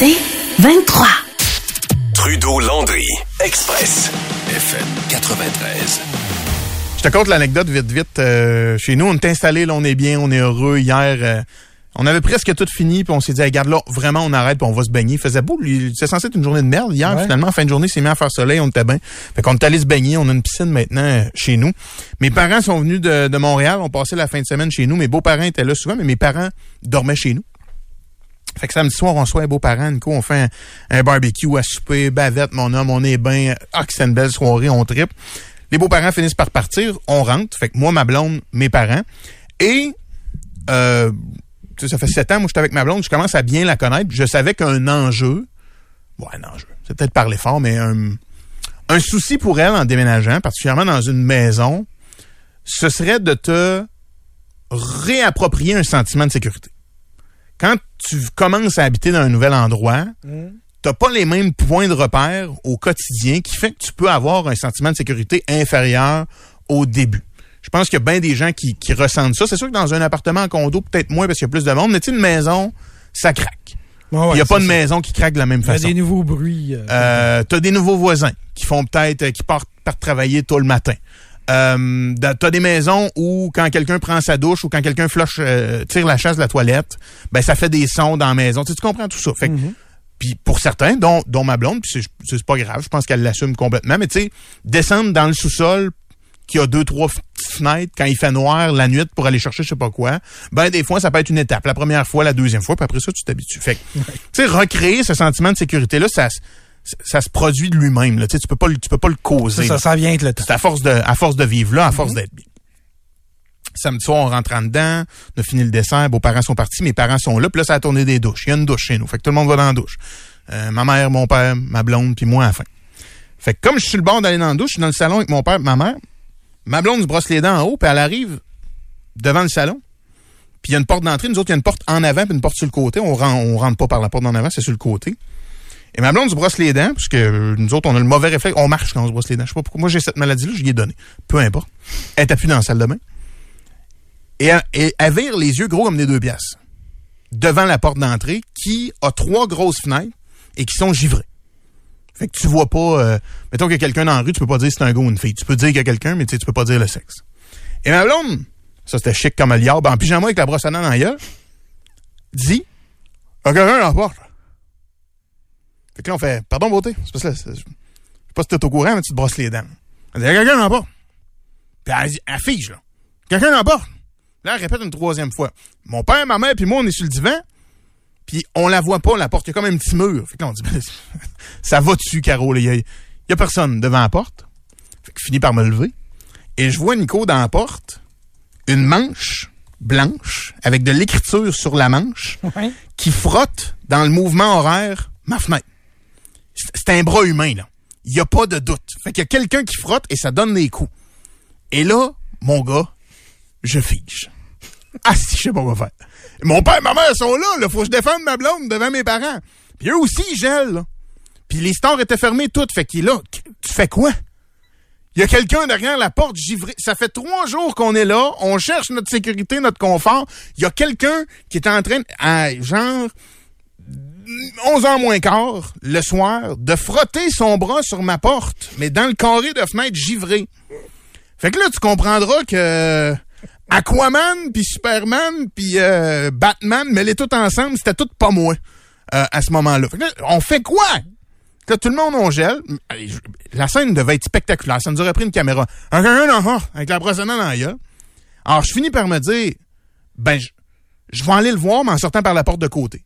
C'est 23. Trudeau-Landry, Express, FM 93. Je te conte l'anecdote vite, vite. Euh, chez nous, on est installé, là, on est bien, on est heureux. Hier, euh, on avait presque tout fini, puis on s'est dit, regarde là, vraiment, on arrête, puis on va se baigner. Il faisait beau, c'est censé être une journée de merde. Hier, finalement, fin de journée, c'est mis à faire soleil, on était bien. Fait qu'on est allé se baigner, on a une piscine maintenant euh, chez nous. Mes parents sont venus de, de Montréal, on passé la fin de semaine chez nous. Mes beaux-parents étaient là souvent, mais mes parents dormaient chez nous. Fait que samedi soir, on soit un beau-parent, Nico, on fait un, barbecue à souper, bavette, mon homme, on est bien. Ah, c'est une belle soirée, on tripe. Les beaux-parents finissent par partir, on rentre. Fait que moi, ma blonde, mes parents. Et, euh, ça fait sept ans, moi, j'étais avec ma blonde, je commence à bien la connaître. Je savais qu'un enjeu, bon, un enjeu, c'est peut-être parler fort, mais un souci pour elle en déménageant, particulièrement dans une maison, ce serait de te réapproprier un sentiment de sécurité. Quand tu commences à habiter dans un nouvel endroit, mm t'as pas les mêmes points de repère au quotidien qui fait que tu peux avoir un sentiment de sécurité inférieur au début. Je pense qu'il y a bien des gens qui, qui ressentent ça. C'est sûr que dans un appartement en condo, peut-être moins parce qu'il y a plus de monde, mais tu une maison, ça craque. Il n'y a pas de maison qui craque de la même façon. Il y a des nouveaux bruits. Euh, euh t'as des nouveaux voisins qui font peut-être, qui partent, partent travailler tôt le matin. Euh, t'as des maisons où quand quelqu'un prend sa douche ou quand quelqu'un flush, euh, tire la chasse de la toilette, ben ça fait des sons dans la maison. Tu, tu comprends tout ça. Fait que, mm-hmm. Puis pour certains, dont, dont ma blonde, puis c'est pas grave, je pense qu'elle l'assume complètement, mais tu sais, descendre dans le sous-sol qui a deux, trois fenêtres quand il fait noir la nuit pour aller chercher je sais pas quoi, ben des fois, ça peut être une étape. La première fois, la deuxième fois, puis après ça, tu t'habitues. Fait tu sais, recréer ce sentiment de sécurité-là, ça, ça se produit de lui-même. Tu sais, tu peux pas, tu peux pas le causer. Ça, ça, vient avec le temps. C'est à force de, à force de vivre là, à force mm-hmm. d'être bien. Samedi soir, on rentre en dedans, on a fini le dessert, beaux parents sont partis, mes parents sont là, puis là, ça a tourné des douches. Il y a une douche chez nous. Fait que tout le monde va dans la douche. Euh, ma mère, mon père, ma blonde, puis moi à la fin. Fait que comme je suis le bord d'aller dans la douche, je suis dans le salon avec mon père et ma mère. Ma blonde se brosse les dents en haut, puis elle arrive devant le salon. Puis il y a une porte d'entrée. Nous autres, il y a une porte en avant puis une porte sur le côté. On rentre, on rentre pas par la porte en avant, c'est sur le côté. Et ma blonde se brosse les dents, parce que nous autres, on a le mauvais réflexe. On marche quand on se brosse les dents. Je sais pas pourquoi. Moi, j'ai cette maladie-là, je lui ai donné. Peu importe. Elle est dans la salle de bain. Et elle, vire les yeux gros comme des deux pièces devant la porte d'entrée qui a trois grosses fenêtres et qui sont givrées. Fait que tu vois pas... Euh, mettons qu'il y a quelqu'un dans la rue, tu peux pas dire c'est un gars ou une fille. Tu peux dire qu'il y a quelqu'un, mais tu peux pas dire le sexe. Et ma blonde, ça c'était chic comme un liard, en pyjama avec la brosse à dents dans la dit « a quelqu'un dans porte. » Fait que là, on fait « Pardon, beauté, c'est parce que je sais pas si t'es au courant, mais tu te brosses les dents. » Elle dit « Il y a quelqu'un dans la porte. » Puis elle, elle fige, là. « Quelqu'un dans la porte. » Là, elle répète une troisième fois. Mon père, ma mère, puis moi, on est sur le divan. Puis on la voit pas, la porte. Il y a comme un petit mur. Fait que là, on dit, ben, ça va dessus, Caro. Il y, a, personne devant la porte. Fait que je finis par me lever. Et je vois Nico dans la porte, une manche blanche avec de l'écriture sur la manche qui frotte dans le mouvement horaire ma fenêtre. C'est un bras humain, là. Il n'y a pas de doute. Fait qu'il y a quelqu'un qui frotte et ça donne des coups. Et là, mon gars, je fiche. Ah si, je sais pas quoi faire. Mon père et ma mère sont là, il faut que je défende ma blonde devant mes parents. Puis eux aussi, ils gèlent. Puis les stores étaient fermés toutes. Fait qu'il là. Tu fais quoi? Il y a quelqu'un derrière la porte givré. Ça fait trois jours qu'on est là. On cherche notre sécurité, notre confort. Il y a quelqu'un qui est en train, à genre 11 ans moins quart, le soir, de frotter son bras sur ma porte, mais dans le carré de fenêtre givré. Fait que là, tu comprendras que Aquaman, puis Superman, puis euh, Batman, mais les tout ensemble, c'était tout pas moi euh, à ce moment-là. On fait quoi? Que tout le monde on gèle. La scène devait être spectaculaire. Ça nous aurait pris une caméra. Avec la brosse à la Alors, je finis par me dire, ben, je, vais aller le voir, mais en sortant par la porte de côté.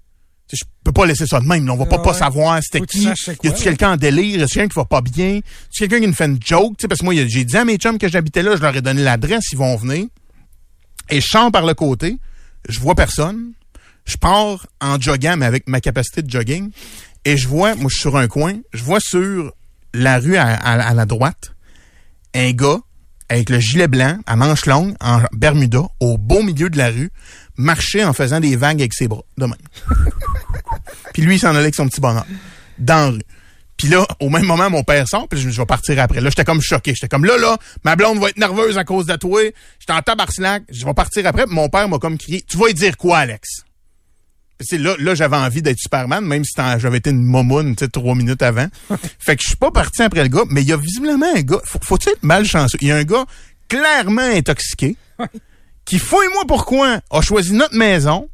Je peux pas laisser ça de même. On va pas, pas savoir c'était qui. Y a-tu quelqu'un en délire? Y a quelqu'un qui va pas bien? Y a quelqu'un qui nous fait une joke? parce que moi, j'ai dit à mes chums que j'habitais là, je leur ai donné l'adresse, ils vont venir. Et je sors par le côté, je vois personne, je pars en jogging, mais avec ma capacité de jogging, et je vois, moi je suis sur un coin, je vois sur la rue à, la droite, un gars avec le gilet blanc à manches longues en Bermuda, au beau milieu de la rue, marcher en faisant des vagues avec ses bras, de même. Puis lui, il s'en allait avec son petit bonheur, dans la rue. Puis là, au même moment, mon père sort, puis je, vais partir après. Là, j'étais comme choqué. J'étais comme, là, là, ma blonde va être nerveuse à cause de toi. J'étais en tabarnak. Je vais partir après. mon père m'a comme crié, tu vas y dire quoi, Alex? c'est là, là j'avais envie d'être Superman, même si j'avais été une momoune, tu sais, trois minutes avant. fait que je suis pas parti après le gars, mais il y a visiblement un gars, faut, faut être malchanceux? Il y a un gars clairement intoxiqué, qui, fouille-moi pourquoi, a choisi notre maison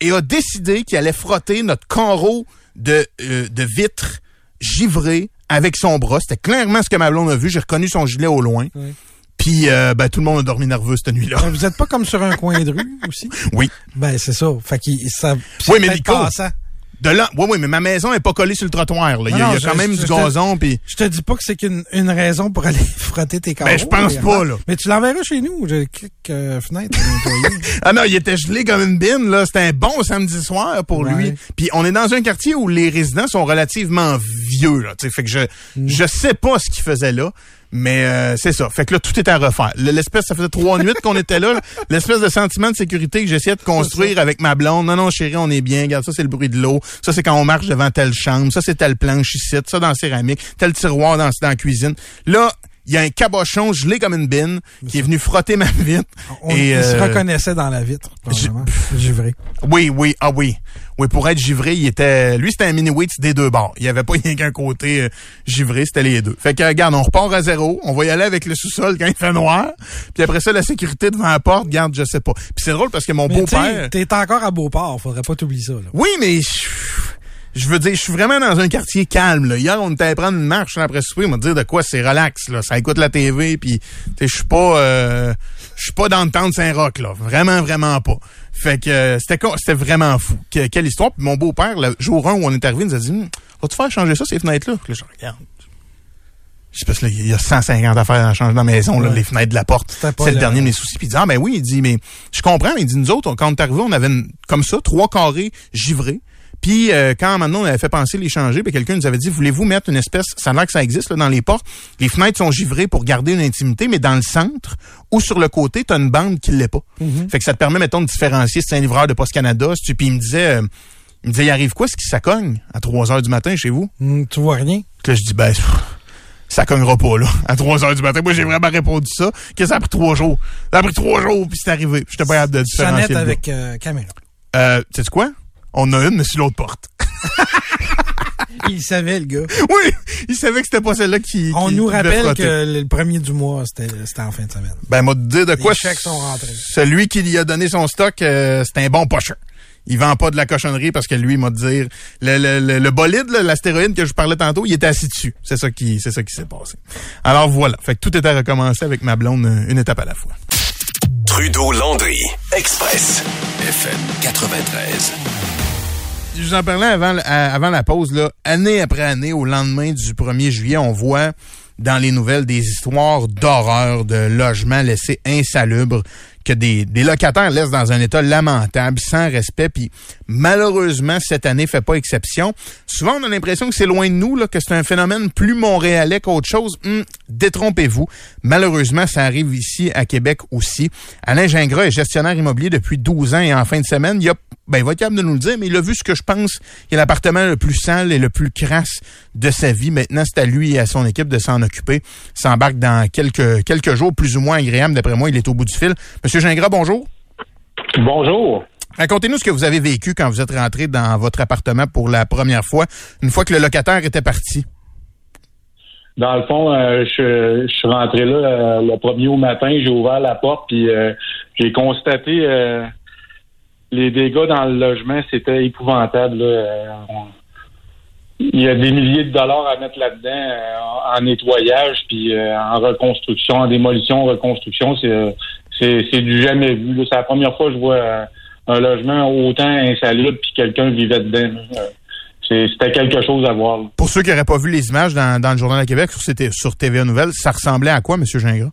et a décidé qu'il allait frotter notre carreau de, euh, de vitres givré avec son bras. C'était clairement ce que ma blonde a vu. J'ai reconnu son gilet au loin. Oui. Puis, euh, ben, tout le monde a dormi nerveux cette nuit-là. Vous êtes pas comme sur un coin de rue aussi? Oui. Ben, c'est ça. Fait qu'il, ça, Oui, mais peut-être Nico, passant. De là, oui, oui, mais ma maison est pas collée sur le trottoir. Là. Il y a, Non, il y a je- quand même je- du je- gazon, puis Je te dis pas que c'est qu'une une raison pour aller frotter tes carreaux. Ben, je pense pas, là. Mais tu l'enverras chez nous. J'ai quelques euh, fenêtres. Ah non, il était gelé comme une bine, là. C'était un bon samedi soir pour Ouais. lui. Puis on est dans un quartier où les résidents sont relativement vieux, là. tu sais. Fait que je, Mm. je sais pas ce qu'il faisait là. Mais euh, c'est ça. Fait que là, tout est à refaire. Le- L'espèce, ça faisait trois nuits qu'on était là. là. L'espèce de sentiment de sécurité que j'essayais de construire avec ma blonde. Non, non, chérie, on est bien. Regarde, ça, c'est le bruit de l'eau. Ça, c'est quand on marche devant telle chambre. Ça, c'est telle planche ici. Ça, dans la céramique. Tel tiroir dans, dans la cuisine. Là, il y a un cabochon gelé comme une bine qui est venu frotter ma vitre. On, Et, il se euh, reconnaissait dans la vitre, probablement. Givré. oui, oui, ah oui. Oui, pour être givré, il était. Lui, c'était un mini wheat des deux bords. Il y avait pas rien qu'un côté euh, givré, c'était les deux. Fait que regarde, on repart à zéro. On va y aller avec le sous-sol quand il fait noir. Puis après ça, la sécurité devant la porte, garde, je sais pas. Puis c'est drôle parce que mon beau-père. t'es encore à Beauport. Faudrait pas t'oublier ça, là. Oui, mais je, veux dire, je suis vraiment dans un quartier calme. Là. Hier, on était allé prendre une marche après souper, on m'a dit de quoi c'est relax. Là. Ça écoute la TV, puis je suis pas, euh, je suis pas dans le temps de Saint-Roch là, vraiment, vraiment pas. Fait que euh, c'était c'était vraiment fou. Que- quelle histoire. Puis mon beau-père, le jour 1 où on est arrivé, il nous a dit, Hum, vas-tu faire changer ça ces fenêtres là Là, je regarde. Je sais pas, il y a 150 affaires à changer dans la maison, là, les fenêtres de la porte. C'est le dernier de mes soucis. Puis il dit, ah ben oui, il dit, mais je comprends, mais il dit, nous autres, quand on est arrivé, on avait une- comme ça, trois carrés givrés. Puis euh, quand maintenant on avait fait penser les changer, ben, quelqu'un nous avait dit, voulez-vous mettre une espèce, ça a l'air que ça existe là, dans les portes, les fenêtres sont givrées pour garder une intimité, mais dans le centre ou sur le côté, tu as une bande qui l'est pas. Fait que ça te permet, mettons, de différencier si c'est un livreur de Poste Canada. Si tu, puis il me disait, euh, il me disait, il arrive quoi, ce qui ça cogne à 3 heures du matin chez vous? Hum, tu vois rien. Puis là, je dis, ben, ça cognera pas, là, à 3 heures du matin. Moi, j'ai vraiment répondu ça, que ça a pris trois jours. Ça a pris trois jours, puis c'est arrivé. J'étais pas capable de différencier gars. avec euh, caméra. Euh, sais quoi? On a une, mais sur l'autre porte. Il savait, le gars. oui! Il savait que c'était pas celle-là qui. On qui nous rappelle que le premier du mois, c'était c'était en fin de semaine. Ben, m'a dit de quoi. Les chèques sont rentrés. Celui qui lui a donné son stock, euh, c'est un bon pocheur. Il vend pas de la cochonnerie parce que lui, il m'a dit dire, le, le, le, le bolide, là, l'astéroïde que je parlais tantôt, il était assis dessus. C'est ça qui, c'est ça qui s'est passé. Alors voilà. Fait que tout était recommencé avec ma blonde, euh, une étape à la fois. Trudeau Landry, Express, FM 93. Je vous en parlais avant, la pause, année après année, au lendemain du 1er juillet, on voit dans les nouvelles des histoires d'horreur de logements laissés insalubres que des, des locataires laissent dans un état lamentable, sans respect, puis malheureusement, cette année fait pas exception. Souvent, on a l'impression que c'est loin de nous, là, que c'est un phénomène plus montréalais qu'autre chose. Hum, détrompez-vous. Malheureusement, ça arrive ici à Québec aussi. Alain Gingras est gestionnaire immobilier depuis 12 ans et en fin de semaine, il a ben, il va être capable de nous le dire, mais il a vu ce que je pense qui est l'appartement le plus sale et le plus crasse de sa vie. Maintenant, c'est à lui et à son équipe de s'en occuper. S'embarque dans quelques, quelques jours plus ou moins agréables. D'après moi, il est au bout du fil. Monsieur Gingras, bonjour. Bonjour. Racontez-nous ce que vous avez vécu quand vous êtes rentré dans votre appartement pour la première fois, une fois que le locataire était parti. Dans le fond, euh, je, je suis rentré là euh, le premier au matin, j'ai ouvert la porte puis euh, j'ai constaté les dégâts dans le logement, c'était épouvantable. là. On- il y a des milliers de dollars à mettre là-dedans en nettoyage puis en reconstruction, en démolition, reconstruction, c'est c'est du jamais vu. C'est la première fois que je vois euh, un logement autant insalubre puis quelqu'un vivait dedans. Euh, C'était quelque chose à voir. Pour ceux qui n'auraient pas vu les images dans, dans le Journal de Québec, sur, c'était sur TVA Nouvelles, ça ressemblait à quoi, Monsieur Gingras?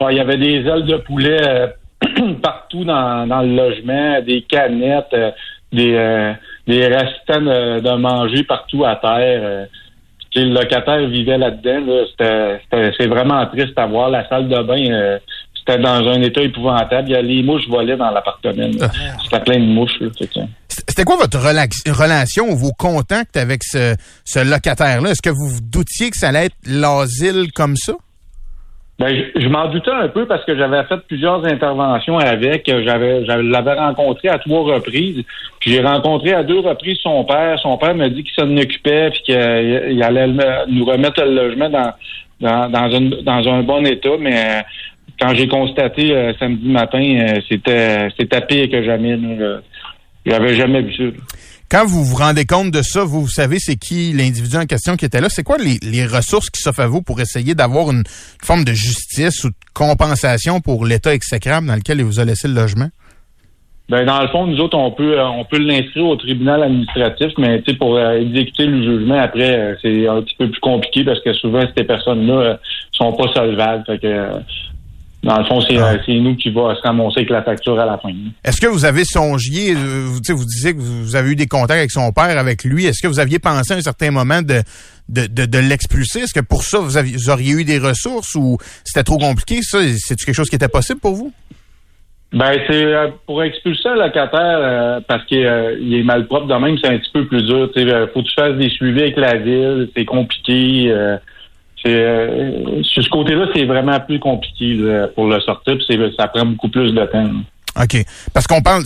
Bon, il y avait des ailes de poulet euh, partout dans, dans le logement, des canettes, euh, des, euh, des restants de, de manger partout à terre. le locataire vivait là-dedans. Là. C'est vraiment triste à voir. La salle de bain, c'était dans un état épouvantable. Il y a les mouches volaient dans l'appartement. là. C'était plein de mouches. Là, Fait que- C'était quoi votre relation ou vos contacts avec ce, ce locataire-là? Est-ce que vous vous doutiez que ça allait être l'asile comme ça? Ben, je, je m'en doutais un peu parce que j'avais fait plusieurs interventions avec. J'avais, je l'avais rencontré à trois reprises. Puis j'ai rencontré à deux reprises son père. Son père m'a dit qu'il s'en occupait puis qu'il il allait nous remettre le logement dans dans dans, une, dans un bon état. Mais quand j'ai constaté euh, samedi matin, euh, c'était c'était pire que jamais. J'avais jamais vu ça. Quand vous vous rendez compte de ça, vous, vous savez c'est qui l'individu en question qui était là? C'est quoi les, les ressources qui s'offrent à vous pour essayer d'avoir une forme de justice ou de compensation pour l'état exécrable dans lequel il vous a laissé le logement? Ben dans le fond, nous autres, on peut euh, on peut l'inscrire au tribunal administratif, mais pour euh, exécuter le jugement après, euh, c'est un petit peu plus compliqué parce que souvent ces personnes-là euh, sont pas solvables. Fait que dans le fond, c'est Ah. euh, c'est nous qui va se ramasser avec la facture à la fin. Est-ce que vous avez songiez, euh, vous, vous disiez que vous avez eu des contacts avec son père, avec lui. Est-ce que vous aviez pensé à un certain moment de, de, de, de l'expulser? Est-ce que pour ça, vous, aviez, vous auriez eu des ressources ou c'était trop compliqué? Ça, c'est quelque chose qui était possible pour vous? Ben c'est euh, pour expulser un locataire euh, parce qu'il euh, il est malpropre de même, c'est un petit peu plus dur. Tu sais, euh, faut que tu fasses des suivis avec la ville, c'est compliqué. Euh, sur ce côté-là, c'est vraiment plus compliqué pour le sortir. puis ça prend beaucoup plus de temps. OK. Parce qu'on parle,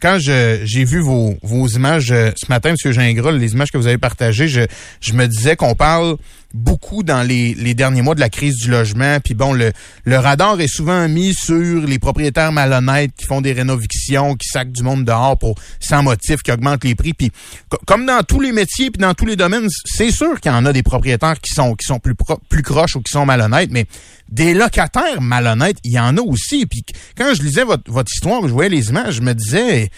quand j'ai vu vos, vos images euh, ce matin, M. Gingras, les images que vous avez partagées, je, je me disais qu'on parle beaucoup dans les, derniers mois de la crise du logement. Puis bon, le, radar est souvent mis sur les propriétaires malhonnêtes qui font des rénovictions, qui sacent du monde dehors pour sans motif, qui augmentent les prix. Puis co- comme dans tous les métiers, puis dans tous les domaines, c'est sûr qu'il y en a des propriétaires qui sont qui sont plus plus croches ou qui sont malhonnêtes, mais des locataires malhonnêtes, il y en a aussi. Puis quand je lisais votre, votre histoire, je voyais les images, je me disais,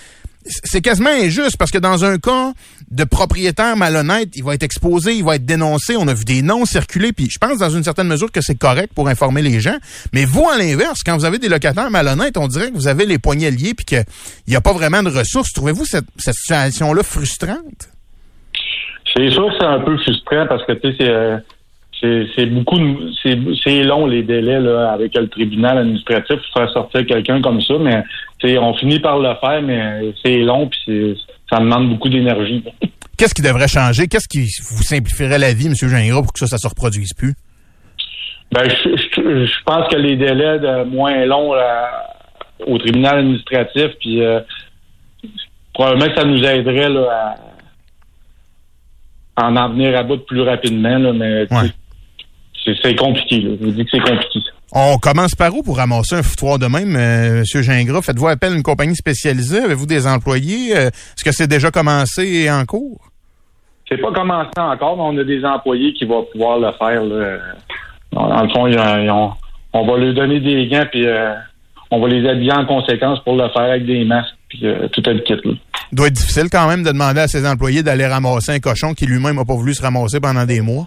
c'est quasiment injuste parce que dans un cas de propriétaire malhonnête, il va être exposé, il va être dénoncé. On a vu des noms circuler, puis je pense dans une certaine mesure que c'est correct pour informer les gens. Mais vous, à l'inverse, quand vous avez des locataires malhonnêtes, on dirait que vous avez les poignets liés puis qu'il n'y a pas vraiment de ressources. Trouvez-vous cette, situation-là frustrante? C'est sûr que c'est un peu frustrant parce que tu sais, c'est euh, c'est beaucoup c'est long les délais là avec le tribunal administratif pour faire sortir quelqu'un comme ça, mais on finit par le faire, mais c'est long puis ça demande beaucoup d'énergie. Qu'est-ce qui devrait changer? Qu'est-ce qui vous simplifierait la vie, M. Gingras, pour que ça, ça se reproduise plus? Ben je, je, je pense que les délais de moins longs là, au tribunal administratif puis euh, probablement que ça nous aiderait là, à, à en venir à bout plus rapidement là, mais Ouais. C'est compliqué. Là. Je vous dis que c'est compliqué. On commence par où pour ramasser un foutoir de même, euh, M. Gingras? Faites-vous appel à une compagnie spécialisée? Avez-vous des employés? Euh, Est-ce que c'est déjà commencé et en cours? C'est pas commencé encore, mais on a des employés qui vont pouvoir le faire. Là. Dans dans le fond, ils ont- on va leur donner des gants puis euh, on va les habiller en conséquence pour le faire avec des masques puis euh, tout est le kit. Là. doit être difficile quand même de demander à ses employés d'aller ramasser un cochon qui lui-même n'a pas voulu se ramasser pendant des mois.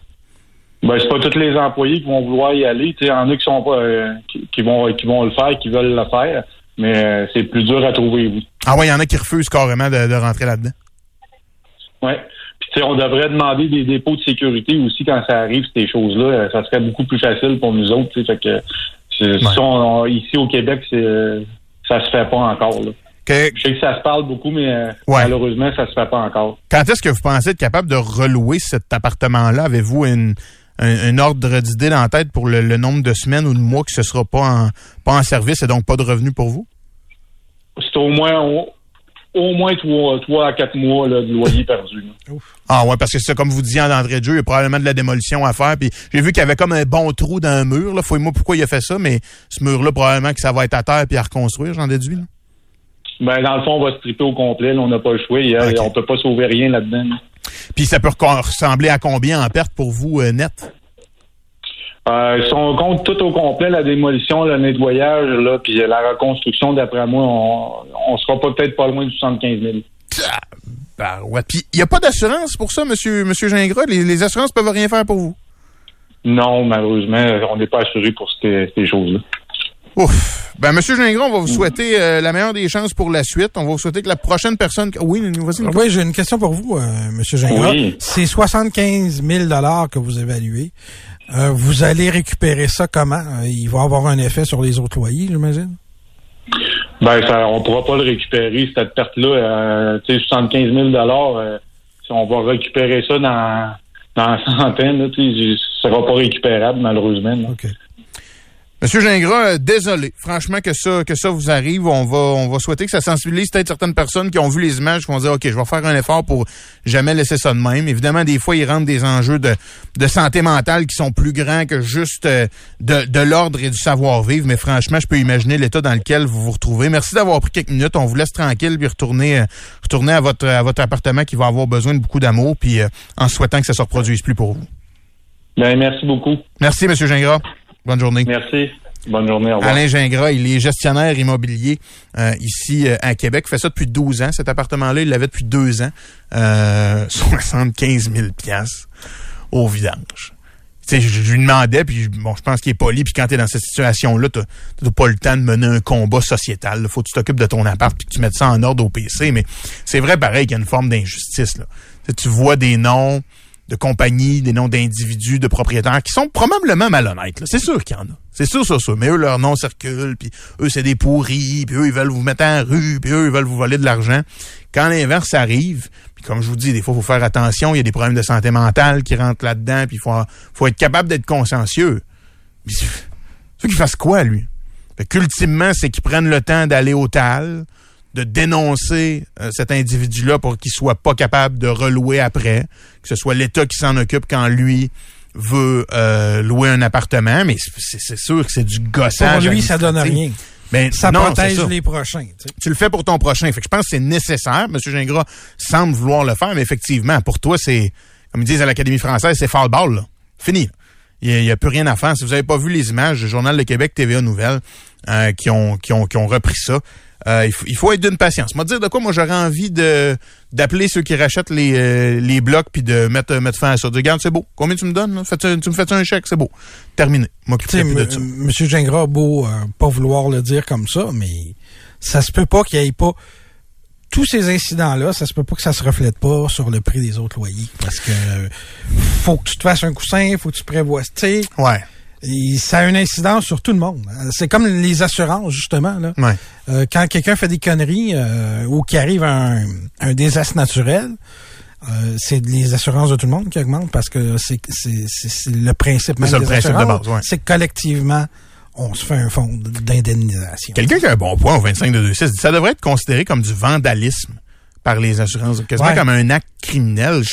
Ben, c'est pas tous les employés qui vont vouloir y aller. Il y en a qui sont pas euh, qui, qui vont qui vont le faire, qui veulent le faire, mais euh, c'est plus dur à trouver, oui. Ah ouais, il y en a qui refusent carrément de, de rentrer là-dedans. Ouais. Puis on devrait demander des dépôts de sécurité aussi quand ça arrive, ces choses-là. Euh, Ça serait beaucoup plus facile pour nous autres. Fait que on- on- ici au Québec, c'est euh, ça se fait pas encore. Là. Que- Je sais que ça se parle beaucoup, mais euh, Ouais. malheureusement, ça se fait pas encore. quand est-ce que vous pensez être capable de relouer cet appartement-là? Avez-vous une, un, un ordre d'idée dans la tête pour le, le nombre de semaines ou de mois que ce sera pas en, pas en service et donc pas de revenus pour vous? C'est au moins au, au moins trois, trois à quatre mois là, de loyer perdu. Ah ouais, parce que c'est comme vous disiez en entrée de jeu, il y a probablement de la démolition à faire. Puis j'ai vu qu'il y avait comme un bon trou dans un mur. Là. Fouille-moi pourquoi il a fait ça, mais ce mur-là, probablement que ça va être à terre puis à reconstruire, j'en déduis. Là. Ben, dans le fond, on va se triper au complet. là, on n'a pas le choix. On peut pas sauver rien là-dedans. là. Puis ça peut ressembler à combien en perte pour vous, euh, net? Euh, si on compte tout au complet, la démolition, le nettoyage, là, puis euh, la reconstruction, d'après moi, on, on sera peut-être pas loin de 75 000. Ben, ouais. Puis il n'y a pas d'assurance pour ça, monsieur, monsieur Gingras? Les, les assurances peuvent rien faire pour vous? Non, malheureusement, on n'est pas assuré pour ces, ces choses-là. Ouf. Ben, monsieur Gingras, on va vous souhaiter euh, la meilleure des chances pour la suite. On va vous souhaiter que la prochaine personne... Oui, vas-y. Oui, j'ai une question pour vous, euh, Monsieur Gingras. Oui. C'est 75 000 que vous évaluez. Euh, vous allez récupérer ça comment? Euh, il va avoir un effet sur les autres loyers, j'imagine? Ben, ça, on pourra pas le récupérer, cette perte-là. Euh, tu sais, 75 000 euh, si on va récupérer ça dans, dans la centaine, là, tu sais, ce sera pas récupérable, malheureusement. là. OK. Monsieur Gingras, euh, désolé. Franchement que ça que ça vous arrive, on va on va souhaiter que ça sensibilise peut-être certaines personnes qui ont vu les images qui vont dire OK, je vais faire un effort pour jamais laisser ça de même. Évidemment, des fois ils rentrent des enjeux de, de santé mentale qui sont plus grands que juste euh, de, de l'ordre et du savoir-vivre, mais franchement, je peux imaginer l'état dans lequel vous vous retrouvez. Merci d'avoir pris quelques minutes. On vous laisse tranquille puis retourner euh, retourner à votre à votre appartement qui va avoir besoin de beaucoup d'amour puis en souhaitant que ça se reproduise plus pour vous. Ben, merci beaucoup. Merci monsieur Gingras. Bonne journée. Merci. Bonne journée. Au revoir. Alain Gingras, il est gestionnaire immobilier euh, ici euh, à Québec. Il fait ça depuis 12 ans. Cet appartement-là, il l'avait depuis deux ans. Euh, 75 000 piastres au vidange. Je, je lui demandais, puis bon, je pense qu'il est poli, puis quand tu es dans cette situation-là, tu n'as pas le temps de mener un combat sociétal. Il faut que tu t'occupes de ton appart, puis que tu mettes ça en ordre au PC. Mais c'est vrai, pareil, qu'il y a une forme d'injustice. là. Tu vois des noms de compagnies, des noms d'individus, de propriétaires qui sont probablement malhonnêtes. C'est sûr qu'il y en a. C'est sûr, sûr, sûr. Mais eux, leur nom circule, puis eux, c'est des pourris, puis eux, ils veulent vous mettre en rue, puis eux, ils veulent vous voler de l'argent. Quand l'inverse arrive, puis comme je vous dis, des fois, il faut faire attention, il y a des problèmes de santé mentale qui rentrent là-dedans, puis il faut, être capable d'être consciencieux. Puis, tu veux qu'il fasse quoi, lui? Fait qu'ultimement, c'est qu'ils prennent le temps d'aller au TAL, de dénoncer euh, cet individu-là pour qu'il soit pas capable de relouer après, que ce soit l'État qui s'en occupe quand lui veut euh, louer un appartement, mais c'est sûr que c'est du gossage. Pour lui, ça donne rien. Ben, Ça non, protège ça. les prochains. tu sais. Tu le fais pour ton prochain. Fait que je pense que c'est nécessaire. Monsieur Gingras semble vouloir le faire, mais effectivement, pour toi, c'est, comme ils disent à l'Académie française, c'est fall ball, là. Fini. Il n'y a, plus rien à faire. Si vous n'avez pas vu les images du Journal de Québec, TVA Nouvelles, euh, qui, ont, qui, ont, qui ont repris ça, euh, il, faut, il faut être d'une patience. Moi, dire de quoi, moi, j'aurais envie de d'appeler ceux qui rachètent les, euh, les blocs puis de mettre, mettre fin à ça. De regarde, c'est beau. Combien tu me donnes? là? Tu me fais un chèque? C'est beau. Terminé. Tu M'occuperai sais, plus de M- ça. Monsieur Gingras a beau euh, pas vouloir le dire comme ça, mais ça se peut pas qu'il y ait pas tous ces incidents-là, ça se peut pas que ça se reflète pas sur le prix des autres loyers. Parce que euh, faut que tu te fasses un coussin, faut que tu sais, Ouais. Et ça a une incidence sur tout le monde. Euh, C'est comme les assurances, justement. Là. Ouais. Euh, quand quelqu'un fait des conneries euh, ou qu'il arrive un, un désastre naturel, euh, c'est les assurances de tout le monde qui augmentent parce que c'est c'est- c'est- c'est le principe même ça, le principe de base, ouais. C'est que collectivement, on se fait un fonds d'indemnisation. Quelqu'un qui a un bon point au 25 de 26 dit ça devrait être considéré comme du vandalisme par les assurances, quasiment Ouais. comme un acte criminel.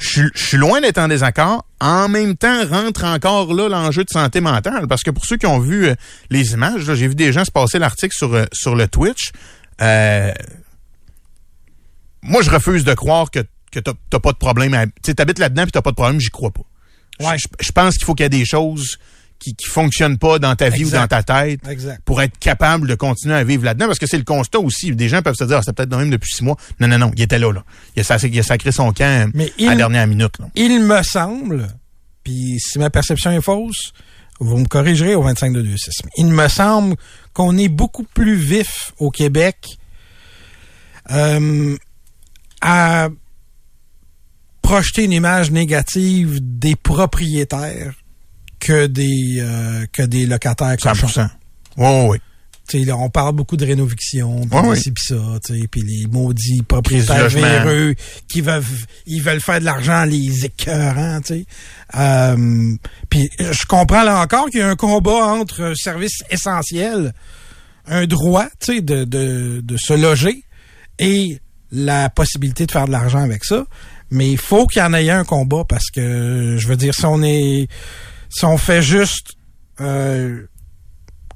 Je- suis loin d'être en désaccord. En même temps, rentre encore là l'enjeu de santé mentale. Parce que pour ceux qui ont vu euh, les images, j'ai vu des gens se passer l'article sur, euh, sur le Twitch. Euh, moi, je refuse de croire que, que t'as t'as pas de problème. Tu sais, t'habites là-dedans puis t'as pas de problème, j'y crois pas. Ouais. Je, je pense qu'il faut qu'il y ait des choses qui, qui fonctionnent pas dans ta vie Exact. ou dans ta tête Exact. pour être capable de continuer à vivre là-dedans, parce que c'est le constat aussi. Des gens peuvent se dire, ah, c'est peut-être même depuis six mois. Non, non, non, il était là, là. Il a, sac- il a sacré son camp Mais à la dernière minute, là. Il me semble, puis si ma perception est fausse, vous me corrigerez au 25 de 26. Mais il me semble qu'on est beaucoup plus vif au Québec euh, à projeter une image négative des propriétaires que des euh, que des locataires cochons. 100%. Oui, oui, oui. Tu sais, là, on parle beaucoup de rénoviction, puis oui. puis ça, puis les maudits propriétaires véreux qui veulent, ils veulent faire de l'argent, les écœurants, tu sais. Euh, puis je comprends là encore qu'il y a un combat entre services essentiels, un droit, tu sais, de, de, de se loger et la possibilité de faire de l'argent avec ça. Mais il faut qu'il y en ait un combat parce que, je veux dire, si on est, si on fait juste euh,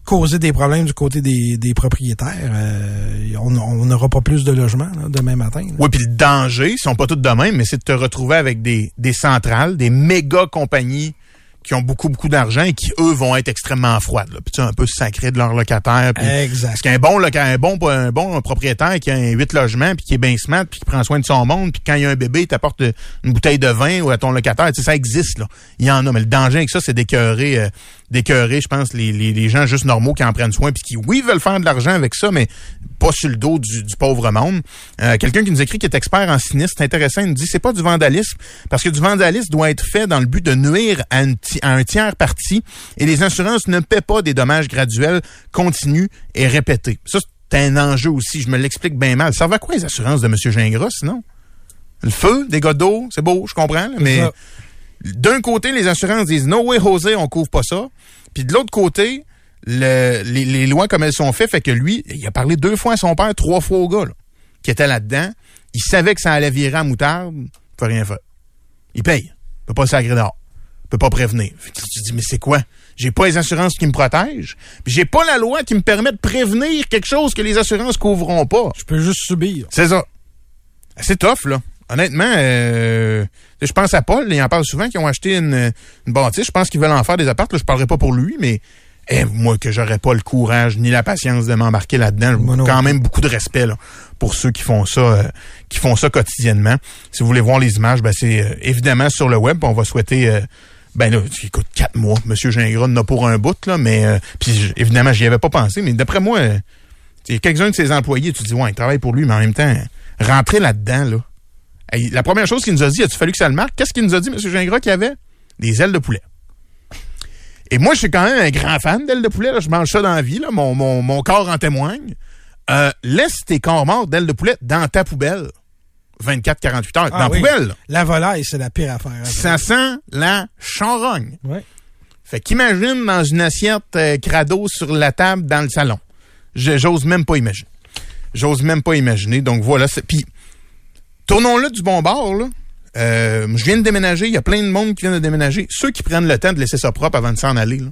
causer des problèmes du côté des, propriétaires, euh, on n'aura pas plus de logements demain matin. Oui, puis le danger, ils sont pas tous de même, mais c'est de te retrouver avec des, des centrales, des méga compagnies qui ont beaucoup, beaucoup d'argent et qui, eux, vont être extrêmement froides. Là. Puis tu sais, un peu sacrés de leurs locataires. Puis Exact. Parce qu'un bon, un bon, un bon propriétaire qui a un 8 logements, puis qui est bien smart, puis qui prend soin de son monde, puis quand il y a un bébé, il t'apporte euh, une bouteille de vin ou à ton locataire. Tu sais, ça existe, là. Il y en a. Mais le danger avec ça, c'est d'écœurer, euh, d'écœurer, je pense, les, les, les gens juste normaux qui en prennent soin, puis qui, oui, veulent faire de l'argent avec ça, mais pas sur le dos du, du pauvre monde. Euh, Quelqu'un qui nous écrit qui est expert en sinistre, c'est intéressant, il nous dit c'est pas du vandalisme, parce que du vandalisme doit être fait dans le but de nuire à, une ti- à un tiers parti, et les assurances ne paient pas des dommages graduels, continus et répétés. Ça, c'est un enjeu aussi, je me l'explique bien mal. Ça va à quoi les assurances de M. Gingras, sinon? Le feu, des gars d'eau, c'est beau, je comprends, là, mais ça. D'un côté, les assurances disent No way, José, on couvre pas ça. Puis de l'autre côté, le, les, les lois comme elles sont faites, fait que lui, il a parlé deux fois à son père, trois fois au gars, là, qui était là-dedans. Il savait que ça allait virer à moutarde, il peut rien faire. Il paye. Il peut pas s'agréer dehors. Il peut pas prévenir. Tu te dis, mais c'est quoi? J'ai pas les assurances qui me protègent. Puis j'ai pas la loi qui me permet de prévenir quelque chose que les assurances couvriront pas. Je peux juste subir. C'est ça. C'est tough, là. Honnêtement, euh, je pense à Paul, il en parle souvent, qui ont acheté une, une bâtisse. Je pense qu'ils veulent en faire des apparts. Là, je parlerai pas pour lui, mais eh, moi, que j'aurais pas le courage ni la patience de m'embarquer là-dedans. Non Quand même beaucoup de respect là, pour ceux qui font ça euh, qui font ça quotidiennement. Si vous voulez voir les images, ben, c'est euh, évidemment sur le web. On va souhaiter... euh, ben là, écoute, quatre mois. Monsieur Gingras en a pour un bout, là, mais puis évidemment, j'y avais pas pensé, mais d'après moi, il y a quelques-uns de ses employés, tu te dis, ouais, il travaille pour lui, mais en même temps, rentrer là-dedans, là. La première chose qu'il nous a dit, a-tu fallu que ça le marque? Qu'est-ce qu'il nous a dit, M. Gingras, qu'il y avait? Des ailes de poulet. Et moi, je suis quand même un grand fan d'ailes de poulet. Là. Je mange ça dans la vie. Là. Mon, mon, mon corps en témoigne. Euh, laisse tes corps morts d'ailes de poulet dans ta poubelle. 24-48 heures. Ah dans la oui. poubelle. là. La volaille, c'est la pire affaire. à Ça sent la charogne. Ouais. Fait qu'imagine dans une assiette euh, crado sur la table dans le salon. J'ose même pas imaginer. J'ose même pas imaginer. Donc voilà. Puis, tournons-le du bon bord, là. Euh, je viens de déménager. Il y a plein de monde qui vient de déménager. Ceux qui prennent le temps de laisser ça propre avant de s'en aller, là.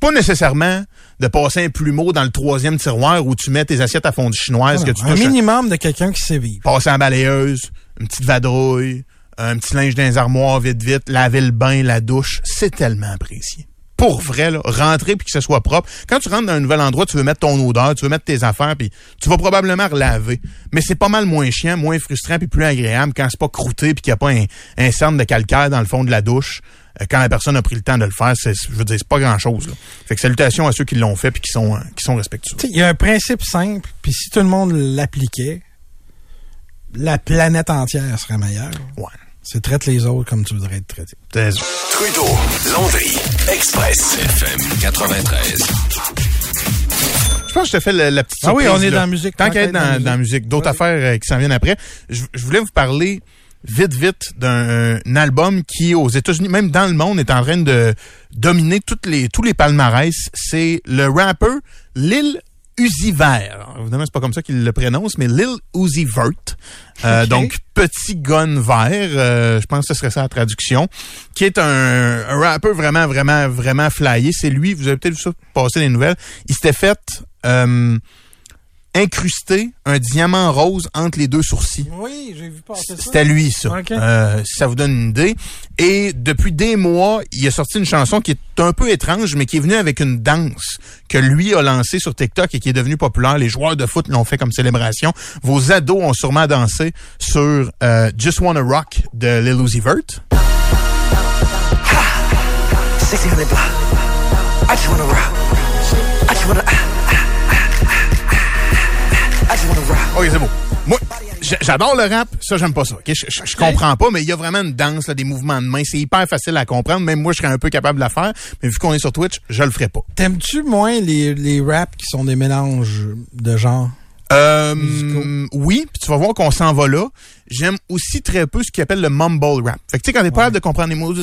Pas nécessairement de passer un plumeau dans le troisième tiroir où tu mets tes assiettes à fondue chinoise que tu un touches minimum de quelqu'un qui sait vivre. passer en balayeuse, une petite vadrouille, un petit linge dans les armoires vite vite, laver le bain, la douche, c'est tellement apprécié. Pour vrai, là, rentrer puis que ce soit propre. Quand tu rentres dans un nouvel endroit, tu veux mettre ton odeur, tu veux mettre tes affaires, puis tu vas probablement relaver. Mais c'est pas mal moins chiant, moins frustrant, puis plus agréable quand c'est pas croûté puis qu'il n'y a pas un, un cerne de calcaire dans le fond de la douche. Euh, Quand la personne a pris le temps de le faire, c'est, je veux dire, c'est pas grand-chose. Là. Fait que salutations à ceux qui l'ont fait puis qui sont, euh, qui sont respectueux. Tu sais, Il y a un principe simple, puis si tout le monde l'appliquait, la planète entière serait meilleure. Ouais. C'est traite les autres comme tu voudrais être traité. Trudeau, Express, FM 93. Je pense que je te fais la, la petite Ah oui, on est là. dans la musique. Tant qu'à être dans, dans la musique, d'autres Ouais. affaires euh, qui s'en viennent après. Je, je voulais vous parler vite, vite d'un un album qui, aux États-Unis, même dans le monde, est en train de dominer toutes les, tous les palmarès. C'est le rapper Lil Uzi Vert. Évidemment, c'est pas comme ça qu'il le prononce, mais Lil Uzi Vert. Euh. Donc, petit gun vert, euh, je pense que ce serait ça la traduction, qui est un, un rappeur vraiment, vraiment, vraiment flyé. C'est lui, vous avez peut-être vu ça passer les nouvelles. Il s'était fait euh, incruster un diamant rose entre les deux sourcils. Oui, j'ai vu passer ça. C'était lui, ça. Euh, si ça vous donne une idée. Et depuis des mois, il a sorti une chanson qui est un peu étrange, mais qui est venue avec une danse que lui a lancée sur TikTok et qui est devenue populaire. Les joueurs de foot l'ont fait comme célébration. Vos ados ont sûrement dansé sur euh, Just Wanna Rock de Lil Uzi Vert. 1600 block. I just wanna rock. I just wanna. Ok, c'est beau. Moi, j'adore le rap. Ça, j'aime pas ça. ok? Je, je- je comprends pas, mais il y a vraiment une danse, là, des mouvements de main. C'est hyper facile à comprendre. Même moi, je serais un peu capable de la faire. Mais vu qu'on est sur Twitch, je le ferai pas. T'aimes-tu moins les, les raps qui sont des mélanges de genres? Euh, oui, puis tu vas voir qu'on s'en va là. J'aime aussi très peu ce qu'ils appelle le mumble rap. Fait que tu sais, quand t'es pas capable de comprendre les mots...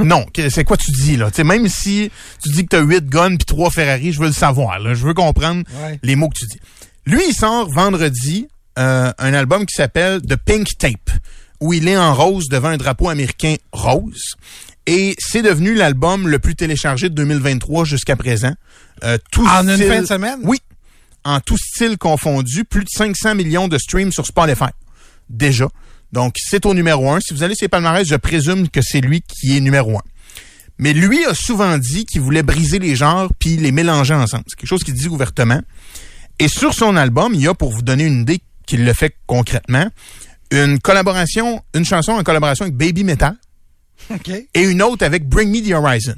non, que- c'est quoi tu dis, là? Tu sais, même si tu dis que t'as 8 guns puis 3 Ferrari, je veux le savoir, là. Je veux comprendre Ouais. les mots que tu dis. Lui, il sort vendredi euh, un album qui s'appelle The Pink Tape, où il est en rose devant un drapeau américain rose. Et c'est devenu l'album le plus téléchargé de 2023 jusqu'à présent. Euh, tout En une fin de semaine? Oui. En tout style confondu, plus de 500 millions de streams sur Spotify. Déjà. Donc, c'est au numéro un. Si vous allez sur les palmarès, je présume que c'est lui qui est numéro un. Mais lui a souvent dit qu'il voulait briser les genres puis les mélanger ensemble. C'est quelque chose qu'il dit ouvertement. Et sur son album, il y a, pour vous donner une idée qu'il le fait concrètement, une collaboration, une chanson en collaboration avec Baby Metal Et une autre avec Bring Me the Horizon.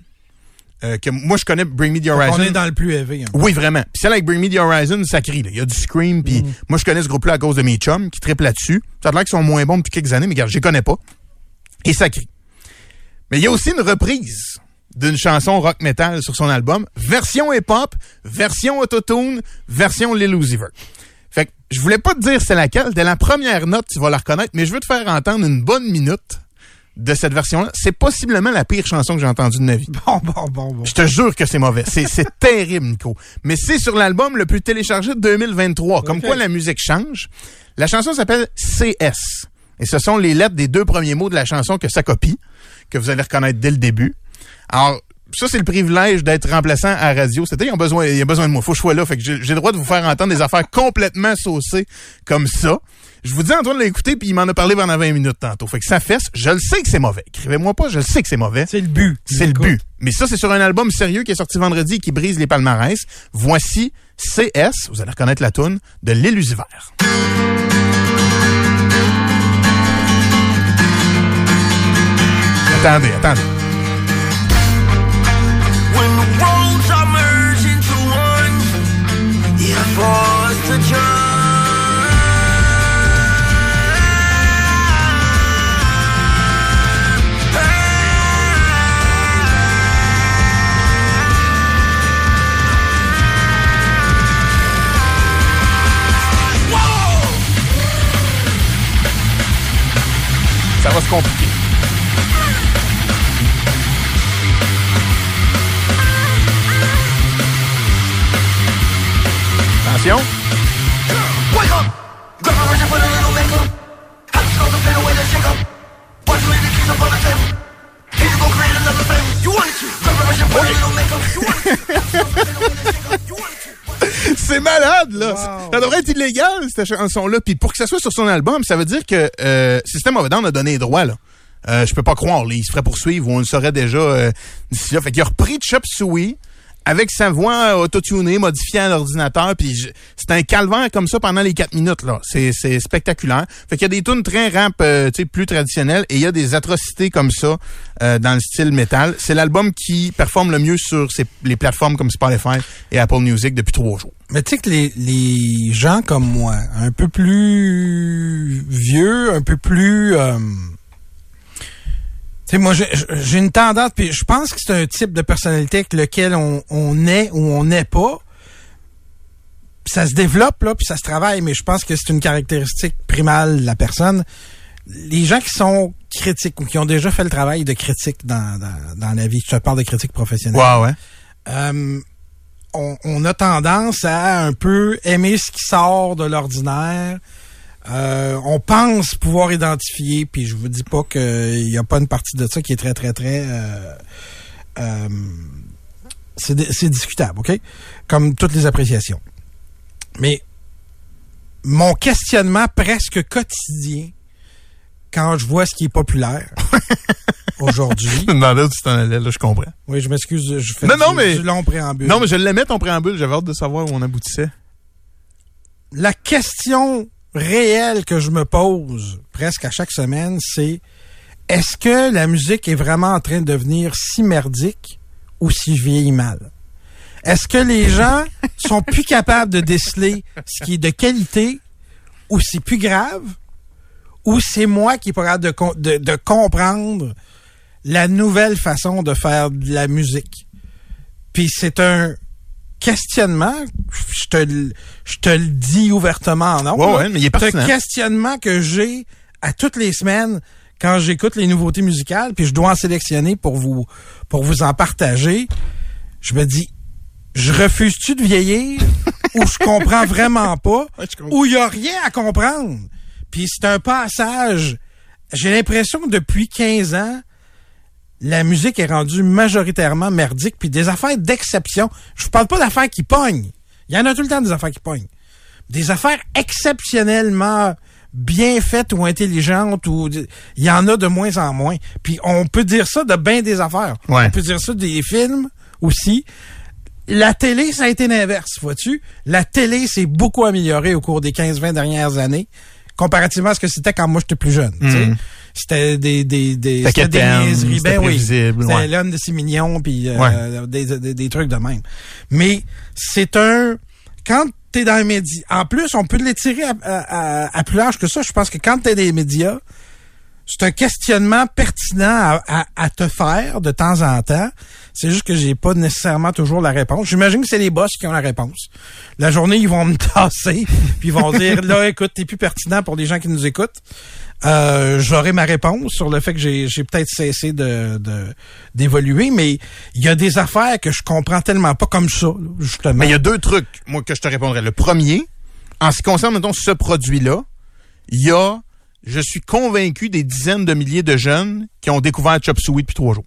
Euh, que moi, je connais Bring Me the Horizon. On est dans le plus élevé. hein. Oui, vraiment. Puis celle avec Bring Me the Horizon, ça crie. là. Il y a du scream. Puis moi, je connais ce groupe-là à cause de mes chums qui triplent là-dessus. Ça a l'air qu'ils sont moins bons depuis quelques années, mais regarde, je les connais pas. Et ça crie. Mais il y a aussi une reprise d'une chanson rock metal sur son album, version hip-hop, version autotune, version Lil Uzi Vert. Fait que je voulais pas te dire c'est laquelle. Dès la première note, tu vas la reconnaître, mais je veux te faire entendre une bonne minute de cette version-là. C'est possiblement la pire chanson que j'ai entendue de ma vie. Bon, bon, bon, bon. Je te jure que c'est mauvais. C'est, terrible, Nico. Mais c'est sur l'album le plus téléchargé de 2023. Comme quoi la musique change. La chanson s'appelle CS. Et ce sont les lettres des deux premiers mots de la chanson que ça copie, que vous allez reconnaître dès le début. Alors, ça, c'est le privilège d'être remplaçant à la radio. C'était, ils ont besoin, il y a besoin de moi. Faut que je sois là. Fait que j'ai j'ai le droit de vous faire entendre des affaires complètement saucées comme ça. Je vous dis, Antoine l'a écouté, puis il m'en a parlé pendant 20 minutes tantôt. Fait que ça fesse. Je le sais que c'est mauvais. Écrivez-moi pas, je le sais que c'est mauvais. C'est le but. C'est le but. Mais ça, c'est sur un album sérieux qui est sorti vendredi et qui brise les palmarès. Voici CS, vous allez reconnaître la toune, de l'Illusivaire. Attendez, attendez. When the are into one, Ça va se compliquer. Attention. Wake C'est malade, là. Wow. Ça devrait être illégal, cette chanson-là. Puis pour que ça soit sur son album, ça veut dire que euh, System of a Down a donné les droits, là. Euh, je peux pas croire, là. Il se ferait poursuivre ou on le saurait déjà euh, d'ici là. Fait qu'il a repris Chop Suey avec sa voix autotunée, modifiée à l'ordinateur. Puis c'est un calvaire comme ça pendant les quatre minutes, là. C'est, c'est spectaculaire. Fait qu'il y a des tunes très rap, euh, tu sais, plus traditionnelles et il y a des atrocités comme ça euh, dans le style métal. C'est l'album qui performe le mieux sur ces- les plateformes comme Spotify et Apple Music depuis trois jours. Mais tu sais que les, les gens comme moi, un peu plus vieux, un peu plus... euh, sais, moi, j'ai- une tendance, puis je pense que c'est un type de personnalité avec lequel on, on est ou on n'est pas. Ça se développe, là, puis ça se travaille, mais je pense que c'est une caractéristique primale de la personne. Les gens qui sont critiques ou qui ont déjà fait le travail de critique dans, dans, dans la vie, je te parle de critique professionnelle, Ouais, ouais. euh, on, on a tendance à un peu aimer ce qui sort de l'ordinaire. Euh, on pense pouvoir identifier, puis je vous dis pas qu'il n'y a pas une partie de ça qui est très, très, très... euh, euh, c'est di- c'est discutable, OK? Comme toutes les appréciations. Mais mon questionnement presque quotidien, quand je vois ce qui est populaire aujourd'hui... Demandais où tu t'en allais, là, je comprends. Oui, je m'excuse, je fais Non, du, non, mais- du long préambule. Non, mais je l'aimais ton préambule, j'avais hâte de savoir où on aboutissait. la question réelle que je me pose presque à chaque semaine, c'est est-ce que la musique est vraiment en train de devenir si merdique ou si vieillit mal? Est-ce que les gens sont plus capables de déceler ce qui est de qualité ou c'est plus grave? Ou c'est moi qui est pas capable de, de, de comprendre la nouvelle façon de faire de la musique? Puis c'est un questionnement, je te, le- je te le dis ouvertement en ondes, Ouais, ouais, mais il est pertinent. questionnement que j'ai à toutes les semaines quand j'écoute les nouveautés musicales, puis je dois en sélectionner pour vous pour vous en partager. Je me dis, je refuse-tu de vieillir ou je comprends vraiment pas Ouais, ou il y a rien à comprendre? Puis c'est un passage. J'ai l'impression que depuis 15 ans, la musique est rendue majoritairement merdique, puis des affaires d'exception. Je vous parle pas d'affaires qui pognent. Il y en a tout le temps des affaires qui pognent. Des affaires exceptionnellement bien faites ou intelligentes, ou il y en a de moins en moins. Puis on peut dire ça de bien des affaires. Ouais. On peut dire ça des films aussi. La télé, ça a été l'inverse, vois-tu? La télé s'est beaucoup améliorée au cours des 15-20 dernières années, comparativement à ce que c'était quand moi j'étais plus jeune. sais. C'était des, des, des, C'était des niaiseries. Ben oui. C'était ouais. l'homme de six millions, puis euh, Ouais. des, des, des trucs de même. Mais c'est un... Quand t'es dans les médias... En plus, on peut l'étirer à, à, à- à plus large que ça. Je pense que quand t'es dans les médias, c'est un questionnement pertinent à, te faire de temps en temps. C'est juste que j'ai pas nécessairement toujours la réponse. J'imagine que c'est les boss qui ont la réponse. La journée, ils vont me tasser, puis ils vont dire là, écoute, t'es plus pertinent pour les gens qui nous écoutent. Euh, J'aurai ma réponse sur le fait que j'ai peut-être cessé de de- d'évoluer, mais il y a des affaires que je comprends tellement pas comme ça, justement. Mais il y a deux trucs, moi, que je te répondrais. Le premier, en ce qui concerne, mettons, ce produit-là, il y a, je suis convaincu des dizaines de milliers de jeunes qui ont découvert Chop Suey depuis trois jours.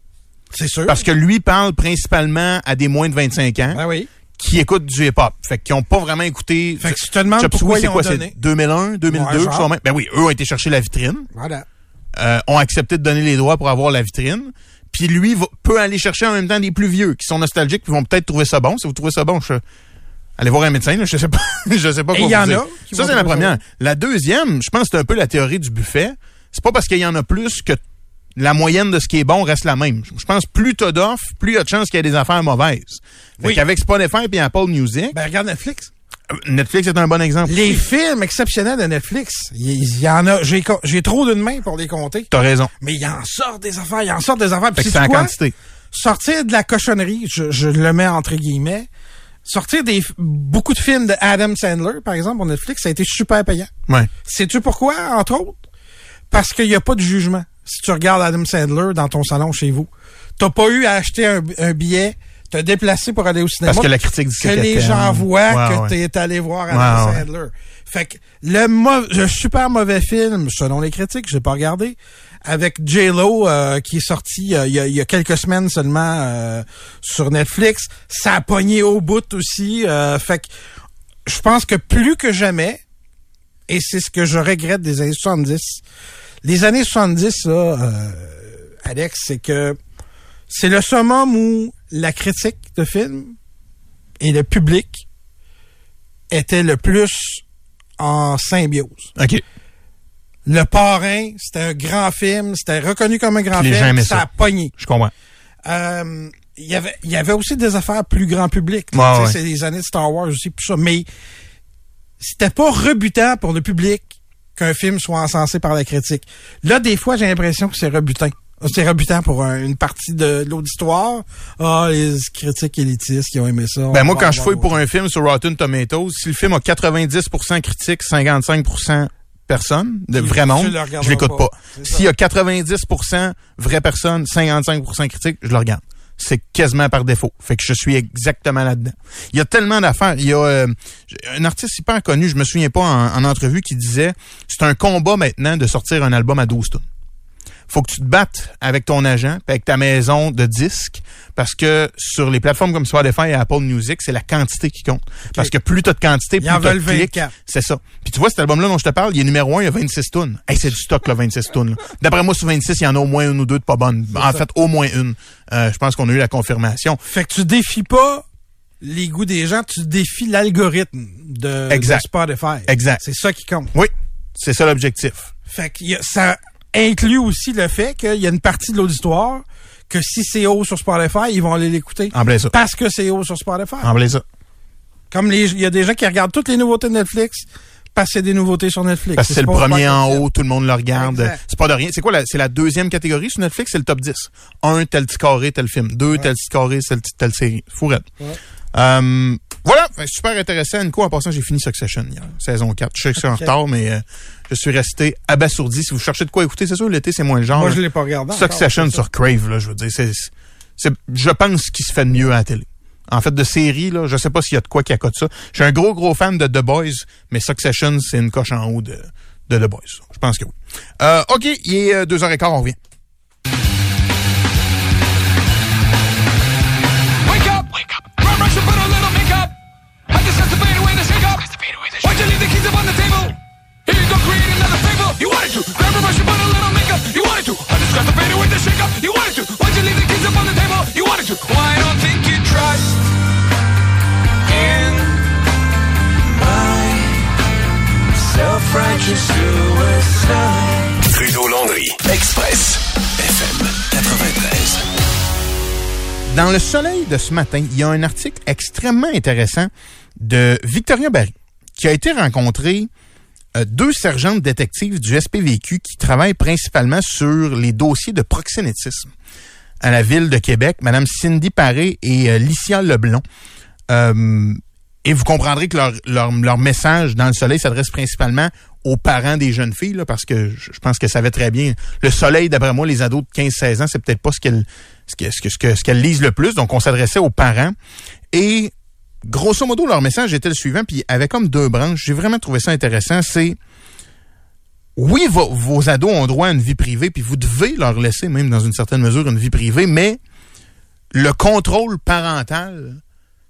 c'est sûr. Parce que lui parle principalement à des moins de 25 ans Ah oui. qui écoutent du hip-hop. Fait qu'ils ont pas vraiment écouté. Fait que si tu te demandes Chop pourquoi Suey, c'est quoi? C'est 2001, 2002, Ouais, genre. sûrement. Ben oui, eux ont été chercher la vitrine, Voilà. euh, ont accepté de donner les droits pour avoir la vitrine. Puis lui va- peut aller chercher en même temps des plus vieux qui sont nostalgiques qui vont peut-être trouver ça bon. Si vous trouvez ça bon, je... allez voir un médecin. là, je sais pas, je sais pas quoi il y en dire. a Ça c'est la première. La deuxième, je pense que c'est un peu la théorie du buffet. C'est pas parce qu'il y en a plus que la moyenne de ce qui est bon reste la même. Je pense plus t'as d'offres, plus il y a de chances qu'il y ait des affaires mauvaises. Fait Oui. qu'avec Spotify et Apple Music, Ben regarde Netflix. euh, Netflix est un bon exemple. Les films exceptionnels de Netflix, il y, en a. J'ai trop d'une main pour les compter. T'as raison. Mais il en sort des affaires, il en sort des affaires. Fait que c'est en quoi? quantité. Sortir de la cochonnerie, je, je le mets entre guillemets. Sortir des beaucoup de films de Adam Sandler, par exemple, pour Netflix, ça a été super payant. Ouais. Sais-tu pourquoi, entre autres? Parce qu'il n'y a pas de jugement. Si tu regardes Adam Sandler dans ton salon chez vous, t'as pas eu à acheter un, un billet, te déplacer pour aller au cinéma. Parce que la critique dit que qu'elle les gens voient que ouais. t'es allé voir Adam ouais. Sandler. Fait que le, le super mauvais film, selon les critiques, j'ai pas regardé, avec J-Lo euh, qui est sorti euh, il y, a, il y a quelques semaines seulement euh, sur Netflix, ça a pogné au bout aussi. euh, fait que je pense que plus que jamais, et c'est ce que je regrette des années 70, les années 70, là, euh, Alex, c'est que c'est le summum où la critique de film et le public étaient le plus en symbiose. OK. Le Parrain, c'était un grand film, c'était reconnu comme un grand Les film, ça ça. a pogné. Je comprends. Euh, il y avait il y avait aussi des affaires plus grand public. Ouais. C'est les années de Star Wars aussi, tout ça. Mais c'était pas rebutant pour le public qu'un film soit encensé par la critique. Là, des fois, j'ai l'impression que c'est rebutant. C'est rebutant pour un- une partie de l'auditoire. Ah, les critiques élitistes qui ont aimé ça. Ben moi, quand je fouille pour un film sur Rotten Tomatoes, si le film a 90% critique, 55% personnes, de vrai monde, je l'écoute pas. S'il y a 90% vraies personnes, 55% critiques, je le regarde. C'est quasiment par défaut. Fait que je suis exactement là-dedans. Il y a tellement d'affaires. Il y a euh, un artiste hyper connu, je me souviens pas en, en entrevue, qui disait c'est un combat maintenant de sortir un album à 12 tonnes faut que tu te battes avec ton agent, avec ta maison de disques, parce que sur les plateformes comme Spotify et Apple Music, c'est la quantité qui compte. Parce que plus t'as de quantité, plus t'as de clics. 24. C'est ça. Puis tu vois, cet album-là dont je te parle, il est numéro un, il y a 26 tonnes. Hey, c'est du stock, là, 26 tonnes. D'après moi, sur 26, il y en a au moins une ou deux de pas bonnes. En fait, au moins une. Euh, je pense qu'on a eu la confirmation. Fait que tu défies pas les goûts des gens, tu défies l'algorithme de, Exact. de Spotify. Exact. C'est ça qui compte. Oui, c'est ça l'objectif. Fait que y a- ça inclut aussi le fait qu'il y a une partie de l'auditoire que si c'est haut sur Spotify, ils vont aller l'écouter. En ça. Parce que c'est haut sur Spotify. En ça. Comme il y a des gens qui regardent toutes les nouveautés de Netflix parce que c'est des nouveautés sur Netflix. Parce que c'est le premier en haut, tout le monde le regarde. C'est pas de rien. C'est quoi la, c'est la deuxième catégorie sur Netflix, c'est le top 10. Un, tel petit carré, tel film. Deux, tel petit carré, tel, telle série. Fourette. Euh, voilà, super intéressant. Nico, en passant, j'ai fini Succession hier, saison 4. Je sais que c'est en retard, mais euh, je suis resté abasourdi. Si vous cherchez de quoi écouter, c'est sûr, l'été, c'est moins le genre. Moi, je l'ai pas regardé. Succession sur Crave, là, je veux dire, c'est, c'est, je pense ce qui se fait de mieux à la télé. En fait, de série, là, je sais pas s'il y a de quoi qui accote ça. Je suis un gros, gros fan de The Boys, mais Succession, c'est une coche en haut de, de The Boys. Je pense que oui. Euh, OK, il est euh, deux heures et quart, on revient. Dans le soleil de ce matin, il y a un article extrêmement intéressant de Victoria Barry, qui a été rencontrée euh, deux sergentes détectives du SPVQ qui travaillent principalement sur les dossiers de proxénétisme à la ville de Québec, Madame Cindy Paré et euh, Licia Leblond. Euh, et vous comprendrez que leur, message dans le soleil s'adresse principalement aux parents des jeunes filles, parce que je je pense qu'elles savaient très bien. Le soleil, d'après moi, les ados de 15-16 ans, c'est peut-être pas ce qu'elles ce que, ce que, ce ce qu'elles lisent le plus. Donc, on s'adressait aux parents. Et grosso modo, leur message était le suivant, puis avec comme deux branches. J'ai vraiment trouvé ça intéressant. C'est oui, vos, vos ados ont droit à une vie privée, puis vous devez leur laisser, même dans une certaine mesure, une vie privée, mais le contrôle parental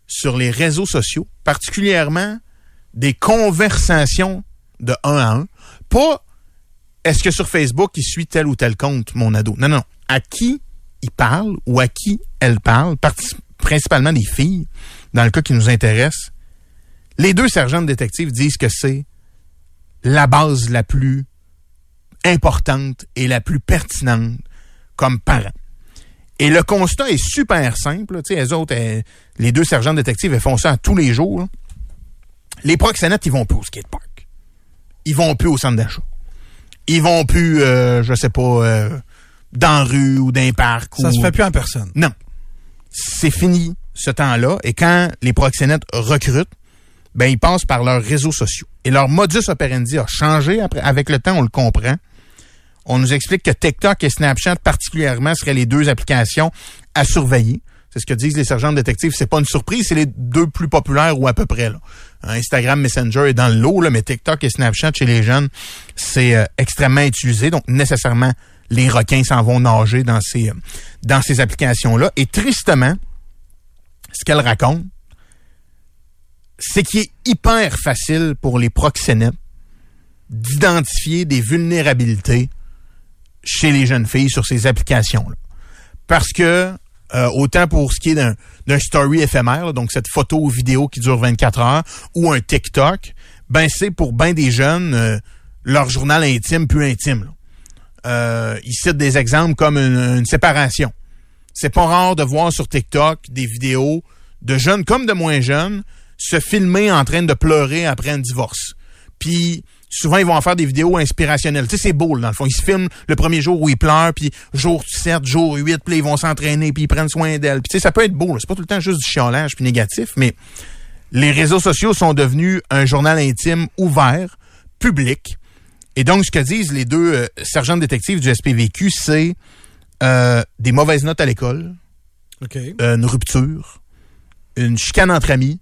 sur les réseaux sociaux, particulièrement des conversations de un à un, pas est-ce que sur Facebook il suit tel ou tel compte, mon ado? Non, non. À qui il parle ou à qui elle parle, parti- principalement des filles, dans le cas qui nous intéresse. Les deux sergents de détective disent que c'est la base la plus importante et la plus pertinente comme parent. Et le constat est super simple. Tu elles autres, elles- les deux sergents de détective, elles font ça tous les jours. Les proxénètes, ils vont plus au skatepark. Ils vont plus au centre d'achat. Ils vont plus, euh, je sais pas, euh, dans la rue ou dans un parc. Ça ou... se fait plus en personne. Non. C'est fini ce temps-là. Et quand les proxénètes recrutent, ben ils passent par leurs réseaux sociaux. Et leur modus operandi a changé après, avec le temps, on le comprend. On nous explique que TikTok et Snapchat particulièrement seraient les deux applications à surveiller. C'est ce que disent les sergents de détectives. C'est pas une surprise, c'est les deux plus populaires ou à peu près. Là. Instagram Messenger est dans le lot, là, mais TikTok et Snapchat chez les jeunes, c'est euh, extrêmement utilisé. Donc nécessairement, les requins s'en vont nager dans ces, dans ces applications-là. Et tristement, ce qu'elle raconte, c'est qu'il est hyper facile pour les proxénètes d'identifier des vulnérabilités chez les jeunes filles sur ces applications-là. Parce que, euh, autant pour ce qui est d'un story éphémère, donc cette photo ou vidéo qui dure 24 heures, ou un TikTok, ben c'est pour ben des jeunes euh, leur journal intime plus intime. là. Euh, ils citent des exemples comme une, séparation. C'est pas rare de voir sur TikTok des vidéos de jeunes comme de moins jeunes se filmer en train de pleurer après un divorce. Puis souvent ils vont en faire des vidéos inspirationnelles. Tu sais c'est beau là, dans le fond, ils se filment le premier jour où ils pleurent puis jour 7, jour 8, puis ils vont s'entraîner puis ils prennent soin d'elles. Puis tu sais ça peut être beau, c'est pas tout le temps juste du chiolage puis négatif, mais les réseaux sociaux sont devenus un journal intime ouvert, public. Et donc, ce que disent les deux euh, sergents de détectives du SPVQ, c'est euh, des mauvaises notes à l'école, euh, une rupture, une chicane entre amis,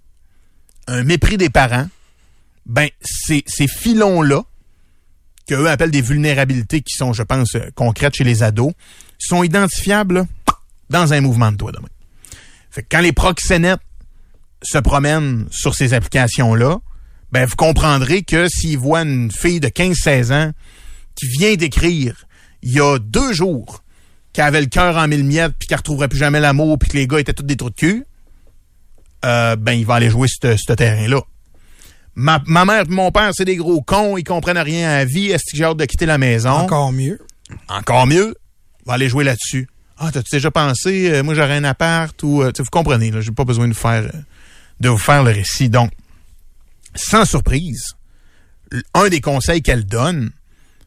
un mépris des parents. Ben, ces, ces filons-là, qu'eux appellent des vulnérabilités qui sont, je pense, concrètes chez les ados, sont identifiables dans un mouvement de doigt de main. Fait que quand les proxénètes se promènent sur ces applications-là, ben vous comprendrez que s'ils voient une fille de 15-16 ans qui vient d'écrire il y a deux jours qu'elle avait le cœur en mille miettes puis qu'elle retrouverait plus jamais l'amour puis que les gars étaient tous des trous de cul, euh, ben il va aller jouer ce terrain-là. Ma, ma mère et mon père, c'est des gros cons, ils comprennent rien à la vie, est-ce que j'ai hâte de quitter la maison? Encore mieux. Encore mieux, va aller jouer là-dessus. Ah, t'as-tu déjà pensé, euh, moi j'aurais un appart ou... euh, vous comprenez, là, j'ai pas besoin de faire, euh, de vous faire le récit. Donc, sans surprise, un des conseils qu'elle donne,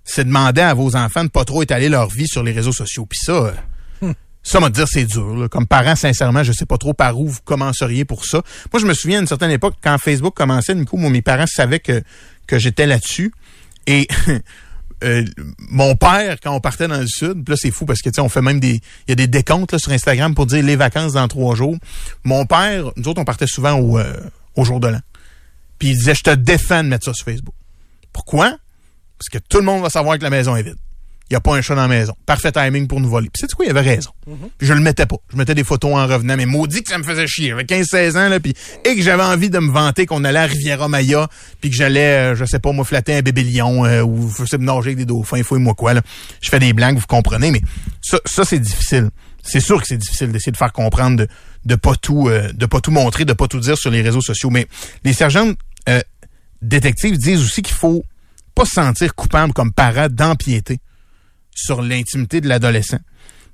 c'est demander à vos enfants de pas trop étaler leur vie sur les réseaux sociaux. Puis ça, euh, ça m'a dire c'est dur. là. Comme parent, sincèrement, je sais pas trop par où vous commenceriez pour ça. Moi, je me souviens à une certaine époque, quand Facebook commençait, Nico, moi, mes parents savaient que, que j'étais là-dessus. Et euh, mon père, quand on partait dans le sud, là, c'est fou parce que, tu sais, on fait même des... Il y a des décomptes là, sur Instagram pour dire les vacances dans trois jours. Mon père, nous autres, on partait souvent au, euh, au jour de l'an. Puis il disait, je te défends de mettre ça sur Facebook. Pourquoi? Parce que tout le monde va savoir que la maison est vide. Il n'y a pas un chat dans la maison. Parfait timing pour nous voler. Puis sais quoi, il avait raison. Puis je le mettais pas. Je mettais des photos en revenant, mais maudit que ça me faisait chier. J'avais 15-16 ans, là, puis, et que j'avais envie de me vanter qu'on allait à Riviera Maya, puis que j'allais, euh, je sais pas, moi, flatter un bébé lion, euh, ou je sais, nager avec des dauphins, fouille-moi quoi, là. Je fais des blagues, vous comprenez, mais ça, ça c'est difficile. C'est sûr que c'est difficile d'essayer de faire comprendre, de, de pas tout, euh, de pas tout montrer, de pas tout dire sur les réseaux sociaux. Mais les sergents détectives disent aussi qu'il faut pas se sentir coupable comme parent d'empiéter sur l'intimité de l'adolescent.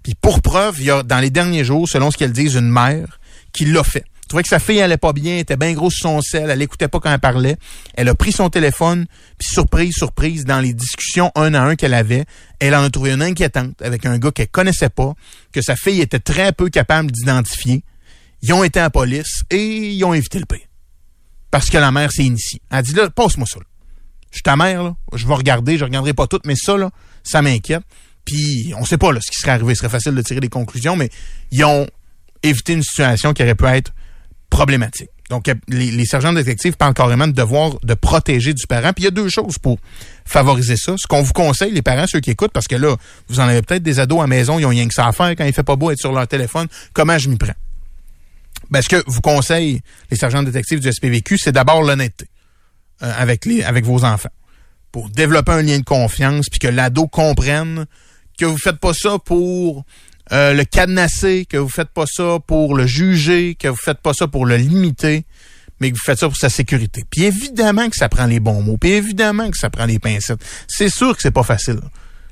Puis pour preuve, il y a dans les derniers jours, selon ce qu'elles disent, une mère qui l'a fait, trouvait que sa fille allait pas bien, elle était bien grosse sur son sel, elle écoutait pas quand elle parlait. Elle a pris son téléphone, puis surprise, surprise, dans les discussions un à un qu'elle avait, elle en a trouvé une inquiétante avec un gars qu'elle connaissait pas, que sa fille était très peu capable d'identifier. Ils ont été la police et ils ont évité le pire. Parce que la mère s'est initiée. Elle dit là, passe-moi ça. là. Je suis ta mère, là. Je vais regarder, je regarderai pas tout, mais ça, là, ça m'inquiète. Puis on sait pas là, ce qui serait arrivé. Ce serait facile de tirer des conclusions, mais ils ont évité une situation qui aurait pu être problématique. Donc, les, les sergents détectives parlent carrément de devoir de protéger du parent. Puis il y a deux choses pour favoriser ça. Ce qu'on vous conseille, les parents, ceux qui écoutent, parce que là, vous en avez peut-être des ados à la maison, ils ont rien que ça à faire quand il fait pas beau être sur leur téléphone. Comment je m'y prends? Ben, ce que vous conseille les sergents détectives du SPVQ, c'est d'abord l'honnêteté euh, avec les avec vos enfants pour développer un lien de confiance puis que l'ado comprenne que vous faites pas ça pour euh, le cadenasser, que vous faites pas ça pour le juger, que vous faites pas ça pour le limiter, mais que vous faites ça pour sa sécurité. Puis évidemment que ça prend les bons mots, puis évidemment que ça prend les pincettes. C'est sûr que c'est pas facile.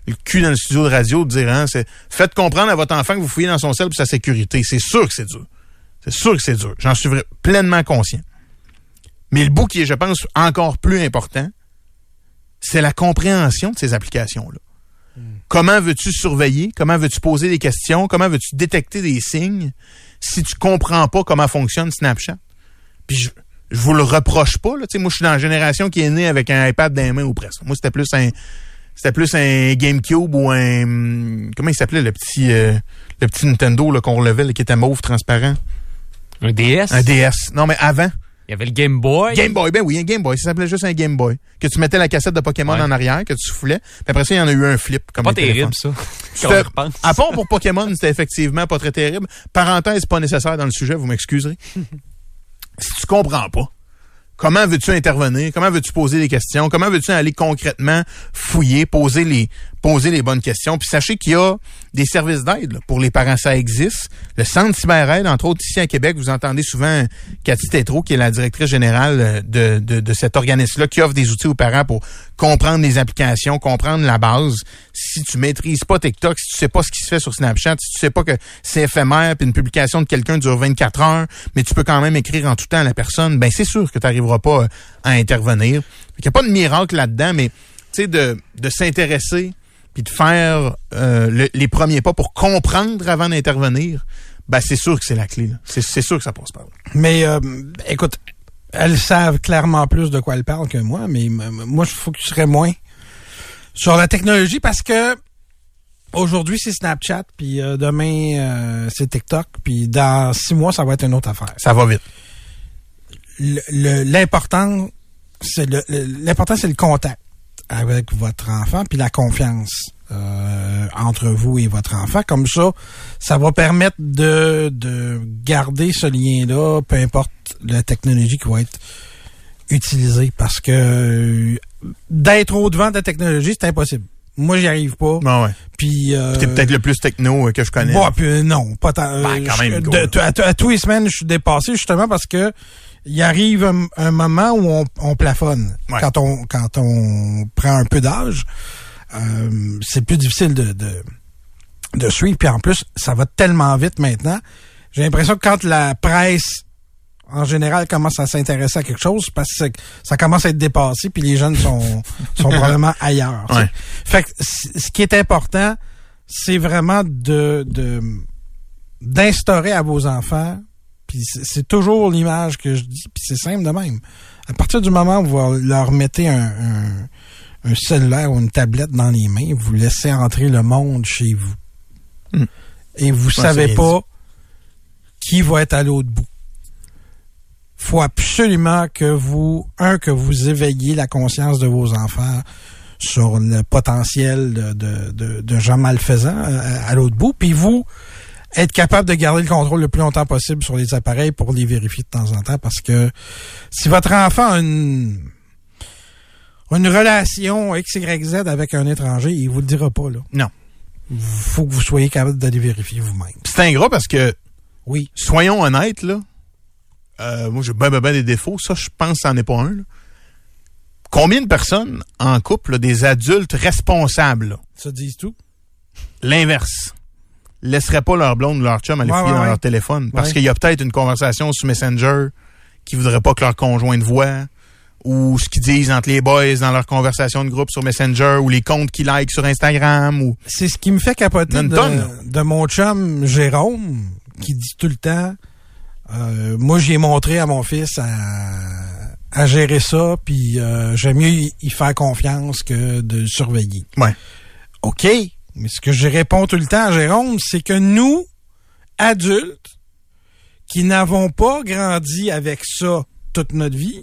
Le cul dans le studio de radio de dire hein, c'est faites comprendre à votre enfant que vous fouillez dans son sel pour sa sécurité. C'est sûr que c'est dur. C'est sûr que c'est dur. J'en suis pleinement conscient. Mais le bout qui est, je pense, encore plus important, c'est la compréhension de ces applications-là. Comment veux-tu surveiller? Comment veux-tu poser des questions? Comment veux-tu détecter des signes si tu comprends pas comment fonctionne Snapchat? Puis je, je vous le reproche pas. Là. Moi, je suis dans la génération qui est née avec un iPad dans les mains ou presque. Moi, c'était plus un c'était plus un GameCube ou un hum, comment il s'appelait le petit euh, le petit Nintendo qu'on relevait là, qui était mauve transparent? Un DS? Un DS. Non, mais avant. Il y avait le Game Boy. Game Boy, ben oui, un Game Boy. Ça s'appelait juste un Game Boy. Que tu mettais la cassette de Pokémon Ouais. en arrière, que tu soufflais. Puis après ça, il y en a eu un flip. Comme Pas téléphones. terrible, ça. Quand on repense. À part pour Pokémon, c'était effectivement pas très terrible. Parenthèse pas nécessaire dans le sujet, vous m'excuserez. si tu comprends pas, comment veux-tu intervenir? Comment veux-tu poser des questions? Comment veux-tu aller concrètement fouiller, poser les, poser les bonnes questions? Puis sachez qu'il y a des services d'aide pour les parents, ça existe. Le Centre CyberAide, entre autres ici à Québec, vous entendez souvent Cathy Tétrault, qui est la directrice générale euh, de, de, cet organisme-là, qui offre des outils aux parents pour comprendre les applications, comprendre la base. Si tu maîtrises pas TikTok, si tu sais pas ce qui se fait sur Snapchat, si tu sais pas que c'est éphémère, puis une publication de quelqu'un dure 24 heures, mais tu peux quand même écrire en tout temps à la personne, ben c'est sûr que tu n'arriveras pas euh, à intervenir. Il n'y a pas de miracle là-dedans, mais tu sais, de, de s'intéresser puis de faire euh, le- les premiers pas pour comprendre avant d'intervenir, ben c'est sûr que c'est la clé. C'est sûr que ça passe par là. Mais euh, écoute, elles savent clairement plus de quoi elles parlent que moi, mais moi, je focuserais moins sur la technologie parce que aujourd'hui, c'est Snapchat, puis euh, demain, euh, c'est TikTok, puis dans six mois, ça va être une autre affaire. Ça va vite. L'important, c'est le- l'important, c'est le contact avec votre enfant, puis la confiance euh, entre vous et votre enfant. Comme ça, ça va permettre de, de garder ce lien-là, peu importe la technologie qui va être utilisée, parce que euh, d'être au devant de la technologie, c'est impossible. Moi, j'y arrive pas. Bon, ouais. Puis euh, T'es peut-être le plus techno euh, que je connais. Bon, puis, euh, non, pas tant. Ben, quand même, de- à tous les semaines, je suis dépassé justement parce que il arrive un, un moment où on, on plafonne. Ouais. Quand on quand on prend un peu d'âge, euh, c'est plus difficile de, de de suivre. Puis en plus, ça va tellement vite maintenant. J'ai l'impression que quand la presse en général commence à s'intéresser à quelque chose, parce que ça commence à être dépassé, puis les jeunes sont sont probablement ailleurs. Ouais. Fait que ce qui est important, c'est vraiment de de d'instaurer à vos enfants, puis c'est toujours l'image que je dis, puis c'est simple de même. À partir du moment où vous leur mettez un, un, un cellulaire ou une tablette dans les mains, vous laissez entrer le monde chez vous. Hmm. Et vous c'est savez pas qui va être à l'autre bout. faut absolument que vous, un, que vous éveilliez la conscience de vos enfants sur le potentiel de, de, de, de gens malfaisants euh, à, à l'autre bout, puis vous, être capable de garder le contrôle le plus longtemps possible sur les appareils pour les vérifier de temps en temps, parce que si votre enfant a une, une relation XYZ avec un étranger, il vous le dira pas, là. Non. Faut que vous soyez capable d'aller vérifier vous-même. C'est ingrat parce que, Oui. soyons honnêtes, là, euh, moi j'ai ben, ben, ben des défauts, ça je pense que c'en est pas un. là. Combien de personnes en couple, là, des adultes responsables, là, Ça dit tout? l'inverse, laisseraient pas leur blonde ou leur chum aller Ouais, fouiller ouais, dans leur téléphone. Parce qu'il y a peut-être une conversation sur Messenger qui voudrait pas que leur conjointe voit ou ce qu'ils disent entre les boys dans leur conversation de groupe sur Messenger ou les comptes qu'ils like sur Instagram ou C'est ce qui me fait capoter de, de mon chum Jérôme, qui dit tout le temps, euh, moi j'ai montré à mon fils à, à gérer ça, puis euh, j'aime mieux y, y faire confiance que de le surveiller. Ouais. OK, mais ce que je réponds tout le temps à Jérôme, c'est que nous, adultes, qui n'avons pas grandi avec ça toute notre vie,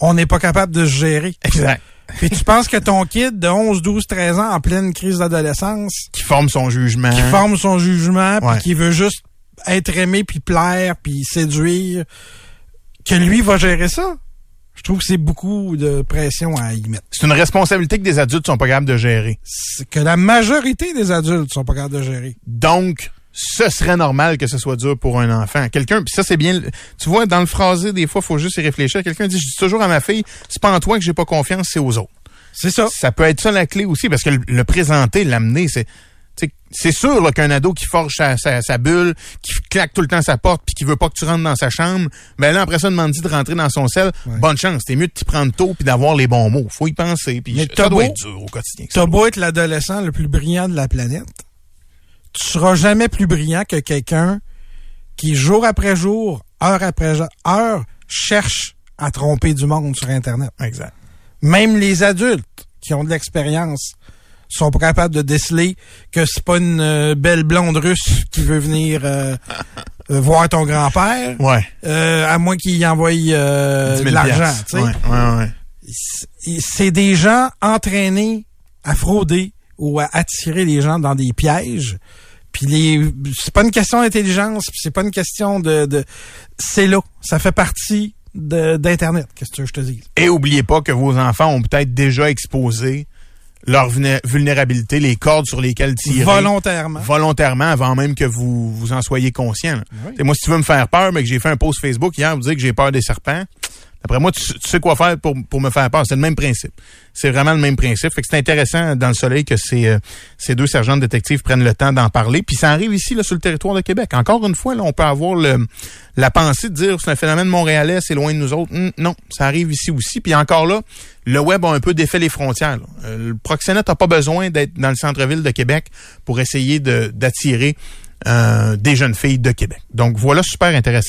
on n'est pas capable de se gérer. exact. Puis tu penses que ton kid de 11, 12, 13 ans en pleine crise d'adolescence, qui forme son jugement. qui forme son jugement, puis qui veut juste être aimé, puis plaire, puis séduire, que lui va gérer ça? Je trouve que c'est beaucoup de pression à y mettre. C'est une responsabilité que des adultes sont pas capables de gérer. C'est que la majorité des adultes sont pas capables de gérer. Donc, ce serait normal que ce soit dur pour un enfant. Quelqu'un, puis ça c'est bien, tu vois, dans le phrasé, des fois, faut juste y réfléchir. Quelqu'un dit, je dis toujours à ma fille, c'est pas en toi que j'ai pas confiance, c'est aux autres. C'est ça. Ça peut être ça la clé aussi, parce que le, le présenter, l'amener, c'est, c'est sûr là, qu'un ado qui forge sa, sa, sa bulle, qui claque tout le temps sa porte, puis qui veut pas que tu rentres dans sa chambre, ben là après ça demande de rentrer dans son sel. Ouais. Bonne chance, c'est mieux de t'y prendre tôt puis d'avoir les bons mots. Faut y penser, puis Mais ça doit beau- être dur au quotidien. T'as beau être l'adolescent le plus brillant de la planète, tu seras jamais plus brillant que quelqu'un qui, jour après jour, heure après heure, cherche à tromper du monde sur Internet. Exact. Même les adultes qui ont de l'expérience sont pas capables de déceler que c'est pas une euh, belle blonde russe qui veut venir euh, euh, voir ton grand-père, Ouais. euh, à moins qu'il y envoie euh, 10 de 000 l'argent. Ouais, ouais, ouais. C'est- des gens entraînés à frauder ou à attirer les gens dans des pièges. Puis les, c'est pas une question d'intelligence, c'est pas une question de, de c'est là, ça fait partie d'internet. Qu'est-ce que je te dise? Et oubliez pas que vos enfants ont peut-être déjà exposé leur vulné- vulnérabilité, les cordes sur lesquelles tirer. Volontairement. volontairement avant même que vous vous en soyez conscient. Oui. Moi, si tu veux me faire peur, mais que j'ai fait un post Facebook hier, vous dire que j'ai peur des serpents, d'après moi, tu, sais quoi faire pour, pour me faire peur. C'est le même principe. C'est vraiment le même principe. Fait que c'est intéressant dans le soleil que ces, euh, ces deux sergents de détectives prennent le temps d'en parler. Puis ça arrive ici, là, sur le territoire de Québec. Encore une fois, là, on peut avoir la pensée de dire c'est un phénomène montréalais, c'est loin de nous autres. Non, ça arrive ici aussi. Puis encore là, le web a un peu défait les frontières. Euh, le proxénète n'a pas besoin d'être dans le centre-ville de Québec pour essayer de- d'attirer euh, des jeunes filles de Québec. Donc voilà, super intéressant.